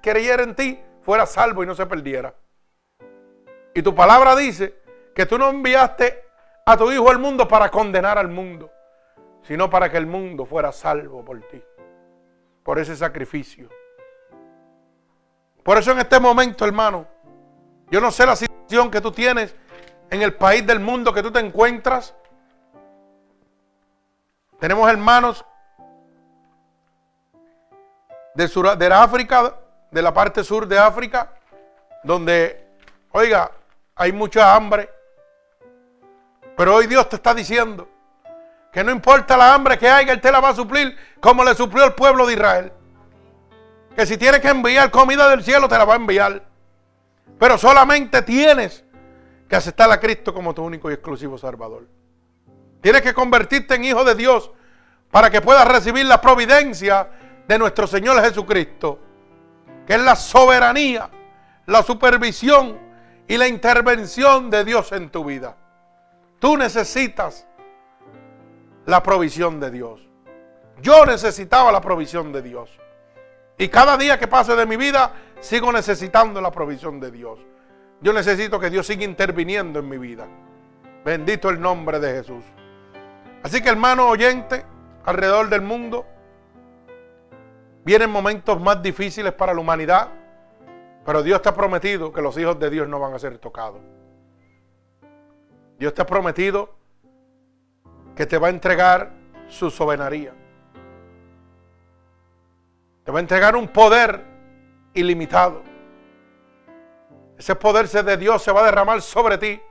creyera en ti fuera salvo y no se perdiera. Y tu palabra dice que tú no enviaste a tu hijo al mundo para condenar al mundo, sino para que el mundo fuera salvo por ti, por ese sacrificio. Por eso en este momento, hermano, yo no sé la situación que tú tienes en el país del mundo que tú te encuentras. Tenemos hermanos del sur, de África, de la parte sur de África, donde, oiga, hay mucha hambre. Pero hoy Dios te está diciendo que no importa la hambre que haya, Él te la va a suplir como le suplió el pueblo de Israel. Que si tienes que enviar comida del cielo, te la va a enviar. Pero solamente tienes que aceptar a Cristo como tu único y exclusivo Salvador. Tienes que convertirte en hijo de Dios para que puedas recibir la providencia de nuestro Señor Jesucristo, que es la soberanía, la supervisión y la intervención de Dios en tu vida. Tú necesitas la provisión de Dios. Yo necesitaba la provisión de Dios. Y cada día que pase de mi vida, sigo necesitando la provisión de Dios. Yo necesito que Dios siga interviniendo en mi vida. Bendito el nombre de Jesús. Así que hermano oyente, alrededor del mundo, vienen momentos más difíciles para la humanidad, pero Dios te ha prometido que los hijos de Dios no van a ser tocados. Dios te ha prometido que te va a entregar su soberanía. Te va a entregar un poder ilimitado. Ese poder de Dios se va a derramar sobre ti.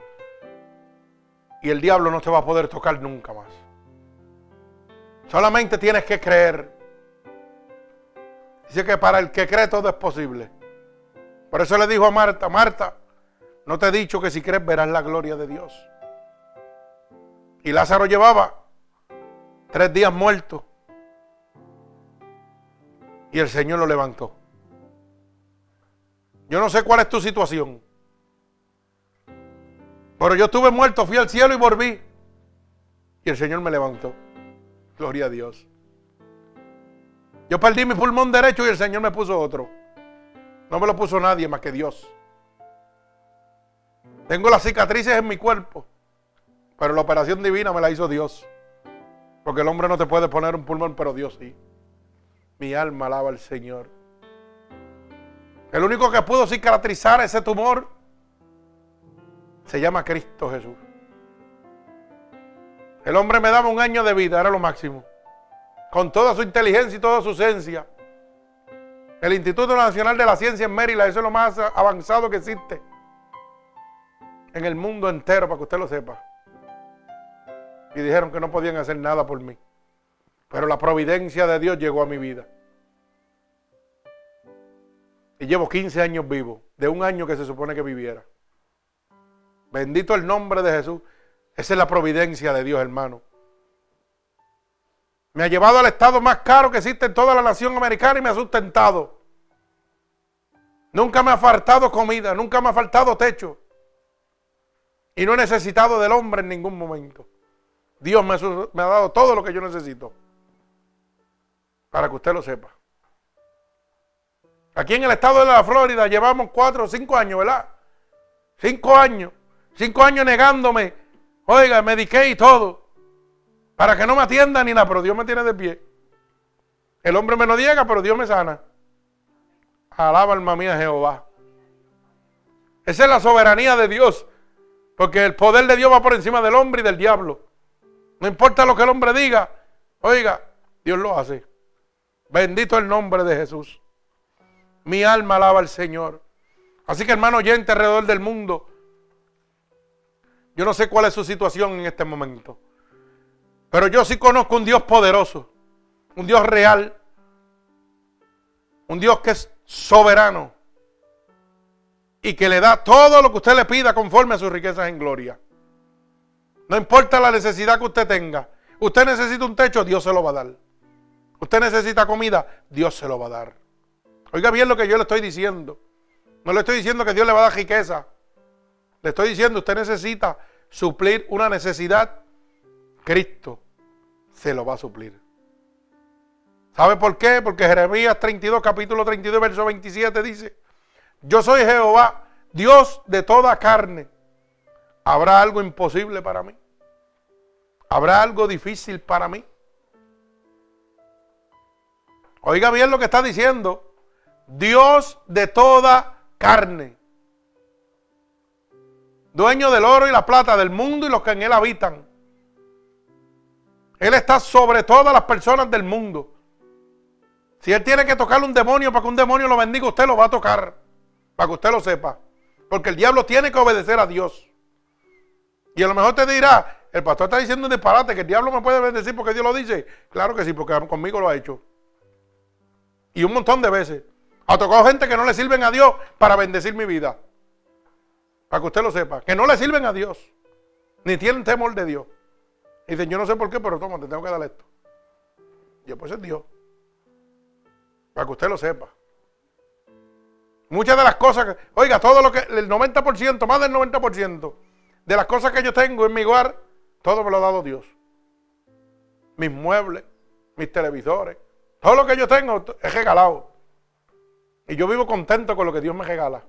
Y el diablo no te va a poder tocar nunca más. Solamente tienes que creer. Dice que para el que cree todo es posible. Por eso le dijo a Marta, Marta, no te he dicho que si crees verás la gloria de Dios. Y Lázaro llevaba tres días muerto. Y el Señor lo levantó. Yo no sé cuál es tu situación. Pero yo estuve muerto, fui al cielo y volví. Y el Señor me levantó. Gloria a Dios. Yo perdí mi pulmón derecho y el Señor me puso otro. No me lo puso nadie más que Dios. Tengo las cicatrices en mi cuerpo. Pero la operación divina me la hizo Dios. Porque el hombre no te puede poner un pulmón, pero Dios sí. Mi alma alaba al Señor. El único que pudo cicatrizar ese tumor se llama Cristo Jesús. El hombre me daba un año de vida, era lo máximo. Con toda su inteligencia y toda su ciencia. El Instituto Nacional de la Ciencia en Maryland, eso es lo más avanzado que existe en el mundo entero, para que usted lo sepa. Y dijeron que no podían hacer nada por mí. Pero la providencia de Dios llegó a mi vida. Y llevo 15 años vivo, de un año que se supone que viviera. Bendito el nombre de Jesús. Esa es la providencia de Dios, hermano. Me ha llevado al estado más caro que existe en toda la nación americana y me ha sustentado. Nunca me ha faltado comida, nunca me ha faltado techo. Y no he necesitado del hombre en ningún momento. Dios me, me ha dado todo lo que yo necesito. Para que usted lo sepa. Aquí en el estado de la Florida llevamos cuatro o cinco años, ¿verdad? Cinco años. Cinco años negándome. Oiga, mediqué y todo. Para que no me atienda ni nada, pero Dios me tiene de pie. El hombre me lo niega, pero Dios me sana. Alaba alma mía Jehová. Esa es la soberanía de Dios. Porque el poder de Dios va por encima del hombre y del diablo. No importa lo que el hombre diga. Oiga, Dios lo hace. Bendito el nombre de Jesús. Mi alma alaba al Señor. Así que hermano oyente alrededor del mundo, yo no sé cuál es su situación en este momento. Pero yo sí conozco un Dios poderoso, un Dios real, un Dios que es soberano y que le da todo lo que usted le pida conforme a sus riquezas en gloria. No importa la necesidad que usted tenga. Usted necesita un techo, Dios se lo va a dar. Usted necesita comida, Dios se lo va a dar. Oiga bien lo que yo le estoy diciendo. No le estoy diciendo que Dios le va a dar riqueza. Le estoy diciendo, usted necesita suplir una necesidad. Cristo se lo va a suplir. ¿Sabe por qué? Porque Jeremías 32, capítulo 32, verso 27 dice, yo soy Jehová, Dios de toda carne. ¿Habrá algo imposible para mí? ¿Habrá algo difícil para mí? Oiga bien lo que está diciendo. Dios de toda carne. Dueño del oro y la plata del mundo y los que en él habitan. Él está sobre todas las personas del mundo. Si él tiene que tocarle un demonio para que un demonio lo bendiga, usted lo va a tocar. Para que usted lo sepa. Porque el diablo tiene que obedecer a Dios. Y a lo mejor te dirá, el pastor está diciendo un disparate, que el diablo me puede bendecir porque Dios lo dice. Claro que sí, porque conmigo lo ha hecho. Y un montón de veces. Ha tocado gente que no le sirven a Dios para bendecir mi vida. Para que usted lo sepa. Que no le sirven a Dios. Ni tienen temor de Dios. Y dicen, yo no sé por qué, pero toma, te tengo que dar esto. Y pues es Dios. Para que usted lo sepa. Muchas de las cosas que, oiga, todo lo que, el 90%, más del 90% de las cosas que yo tengo en mi hogar, todo me lo ha dado Dios. Mis muebles, mis televisores, todo lo que yo tengo es regalado. Y yo vivo contento con lo que Dios me regala.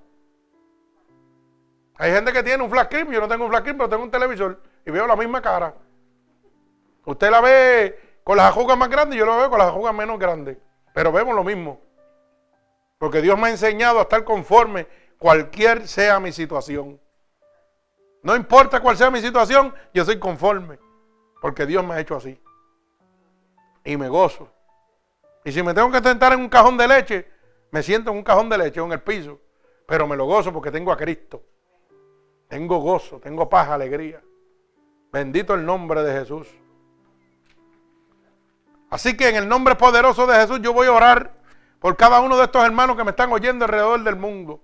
Hay gente que tiene un flash screen, yo no tengo un flash screen, pero tengo un televisor y veo la misma cara. Usted la ve con las ajugas más grandes yo la veo con las ajugas menos grandes. Pero vemos lo mismo. Porque Dios me ha enseñado a estar conforme cualquier sea mi situación. No importa cuál sea mi situación, yo soy conforme. Porque Dios me ha hecho así. Y me gozo. Y si me tengo que sentar en un cajón de leche, me siento en un cajón de leche en el piso. Pero me lo gozo porque tengo a Cristo. Tengo gozo, tengo paz, alegría. Bendito el nombre de Jesús. Así que en el nombre poderoso de Jesús yo voy a orar por cada uno de estos hermanos que me están oyendo alrededor del mundo.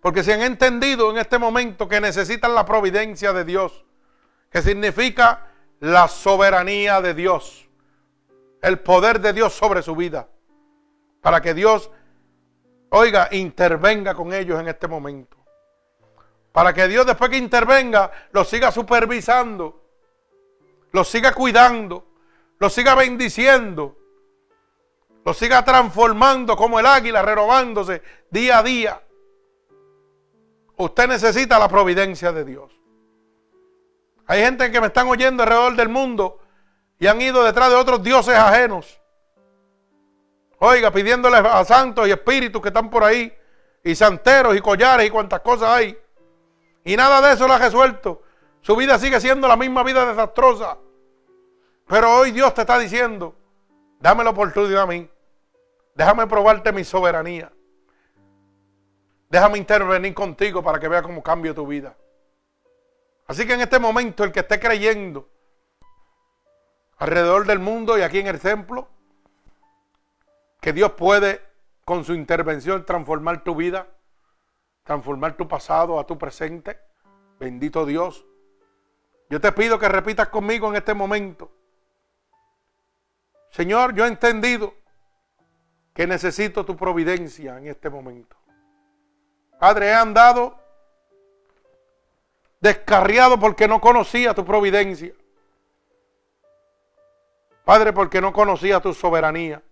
Porque se han entendido en este momento que necesitan la providencia de Dios, que significa la soberanía de Dios, el poder de Dios sobre su vida, para que Dios, oiga, intervenga con ellos en este momento. Para que Dios después que intervenga, los siga supervisando, los siga cuidando, lo siga bendiciendo, lo siga transformando como el águila, renovándose día a día. Usted necesita la providencia de Dios. Hay gente que me están oyendo alrededor del mundo y han ido detrás de otros dioses ajenos. Oiga, pidiéndoles a santos y espíritus que están por ahí, y santeros y collares y cuantas cosas hay. Y nada de eso lo ha resuelto. Su vida sigue siendo la misma vida desastrosa. Pero hoy Dios te está diciendo, dame la oportunidad a mí. Déjame probarte mi soberanía. Déjame intervenir contigo para que vea cómo cambio tu vida. Así que en este momento el que esté creyendo alrededor del mundo y aquí en el templo, que Dios puede con su intervención transformar tu vida, transformar tu pasado a tu presente. Bendito Dios. Yo te pido que repitas conmigo en este momento. Señor, yo he entendido que necesito tu providencia en este momento. Padre, he andado descarriado porque no conocía tu providencia. Padre, porque no conocía tu soberanía.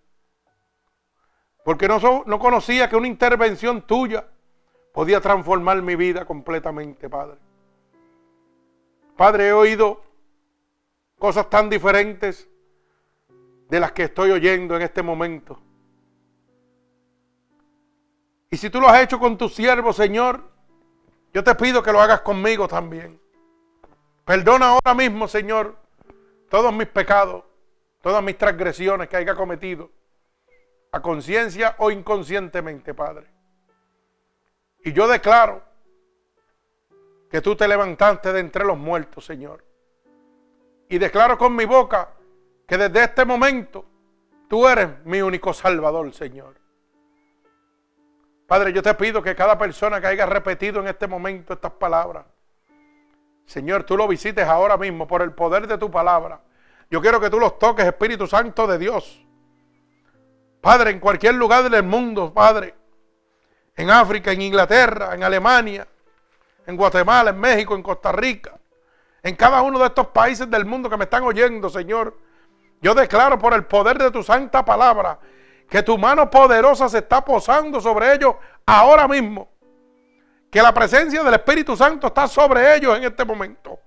Porque no, no conocía que una intervención tuya podía transformar mi vida completamente, Padre. Padre, he oído cosas tan diferentes de las que estoy oyendo en este momento. Y si tú lo has hecho con tu siervo, Señor, yo te pido que lo hagas conmigo también. Perdona ahora mismo, Señor, todos mis pecados, todas mis transgresiones que haya cometido, a conciencia o inconscientemente, Padre. Y yo declaro que tú te levantaste de entre los muertos, Señor. Y declaro con mi boca que desde este momento tú eres mi único Salvador, Señor. Padre, yo te pido que cada persona que haya repetido en este momento estas palabras, Señor, tú lo visites ahora mismo por el poder de tu palabra. Yo quiero que tú los toques, Espíritu Santo de Dios. Padre, en cualquier lugar del mundo, Padre, en África, en Inglaterra, en Alemania, en Guatemala, en México, en Costa Rica, en cada uno de estos países del mundo que me están oyendo, Señor. Yo declaro por el poder de tu santa palabra que tu mano poderosa se está posando sobre ellos ahora mismo. Que la presencia del Espíritu Santo está sobre ellos en este momento.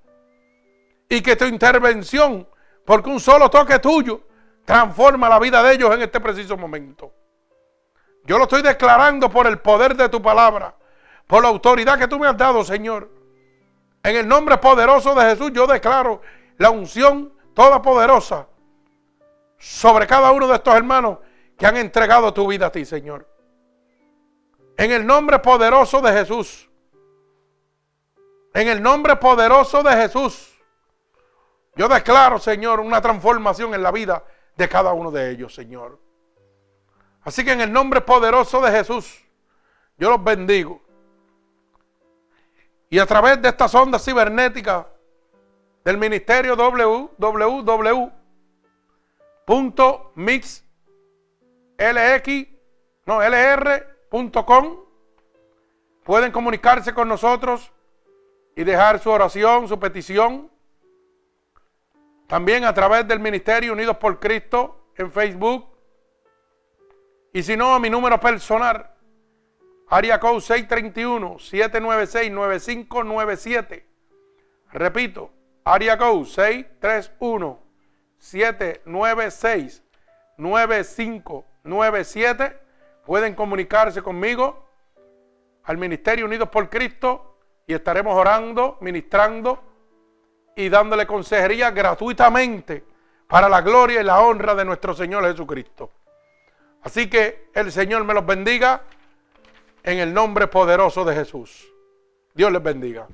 Y que tu intervención, porque un solo toque tuyo, transforma la vida de ellos en este preciso momento. Yo lo estoy declarando por el poder de tu palabra, por la autoridad que tú me has dado, Señor. En el nombre poderoso de Jesús yo declaro la unción toda poderosa sobre cada uno de estos hermanos que han entregado tu vida a ti, Señor. En el nombre poderoso de Jesús. En el nombre poderoso de Jesús. Yo declaro, Señor, una transformación en la vida de cada uno de ellos, Señor. Así que en el nombre poderoso de Jesús, yo los bendigo. Y a través de estas ondas cibernéticas del ministerio www.mixlx, no, lr.com, pueden comunicarse con nosotros y dejar su oración, su petición. También a través del Ministerio Unidos por Cristo en Facebook. Y si no, a mi número personal, Área Code 631-796-9597. Repito, Área Code 631-796-9597. Pueden comunicarse conmigo al Ministerio Unidos por Cristo y estaremos orando, ministrando y dándole consejería gratuitamente para la gloria y la honra de nuestro Señor Jesucristo. Así que el Señor me los bendiga en el nombre poderoso de Jesús. Dios les bendiga.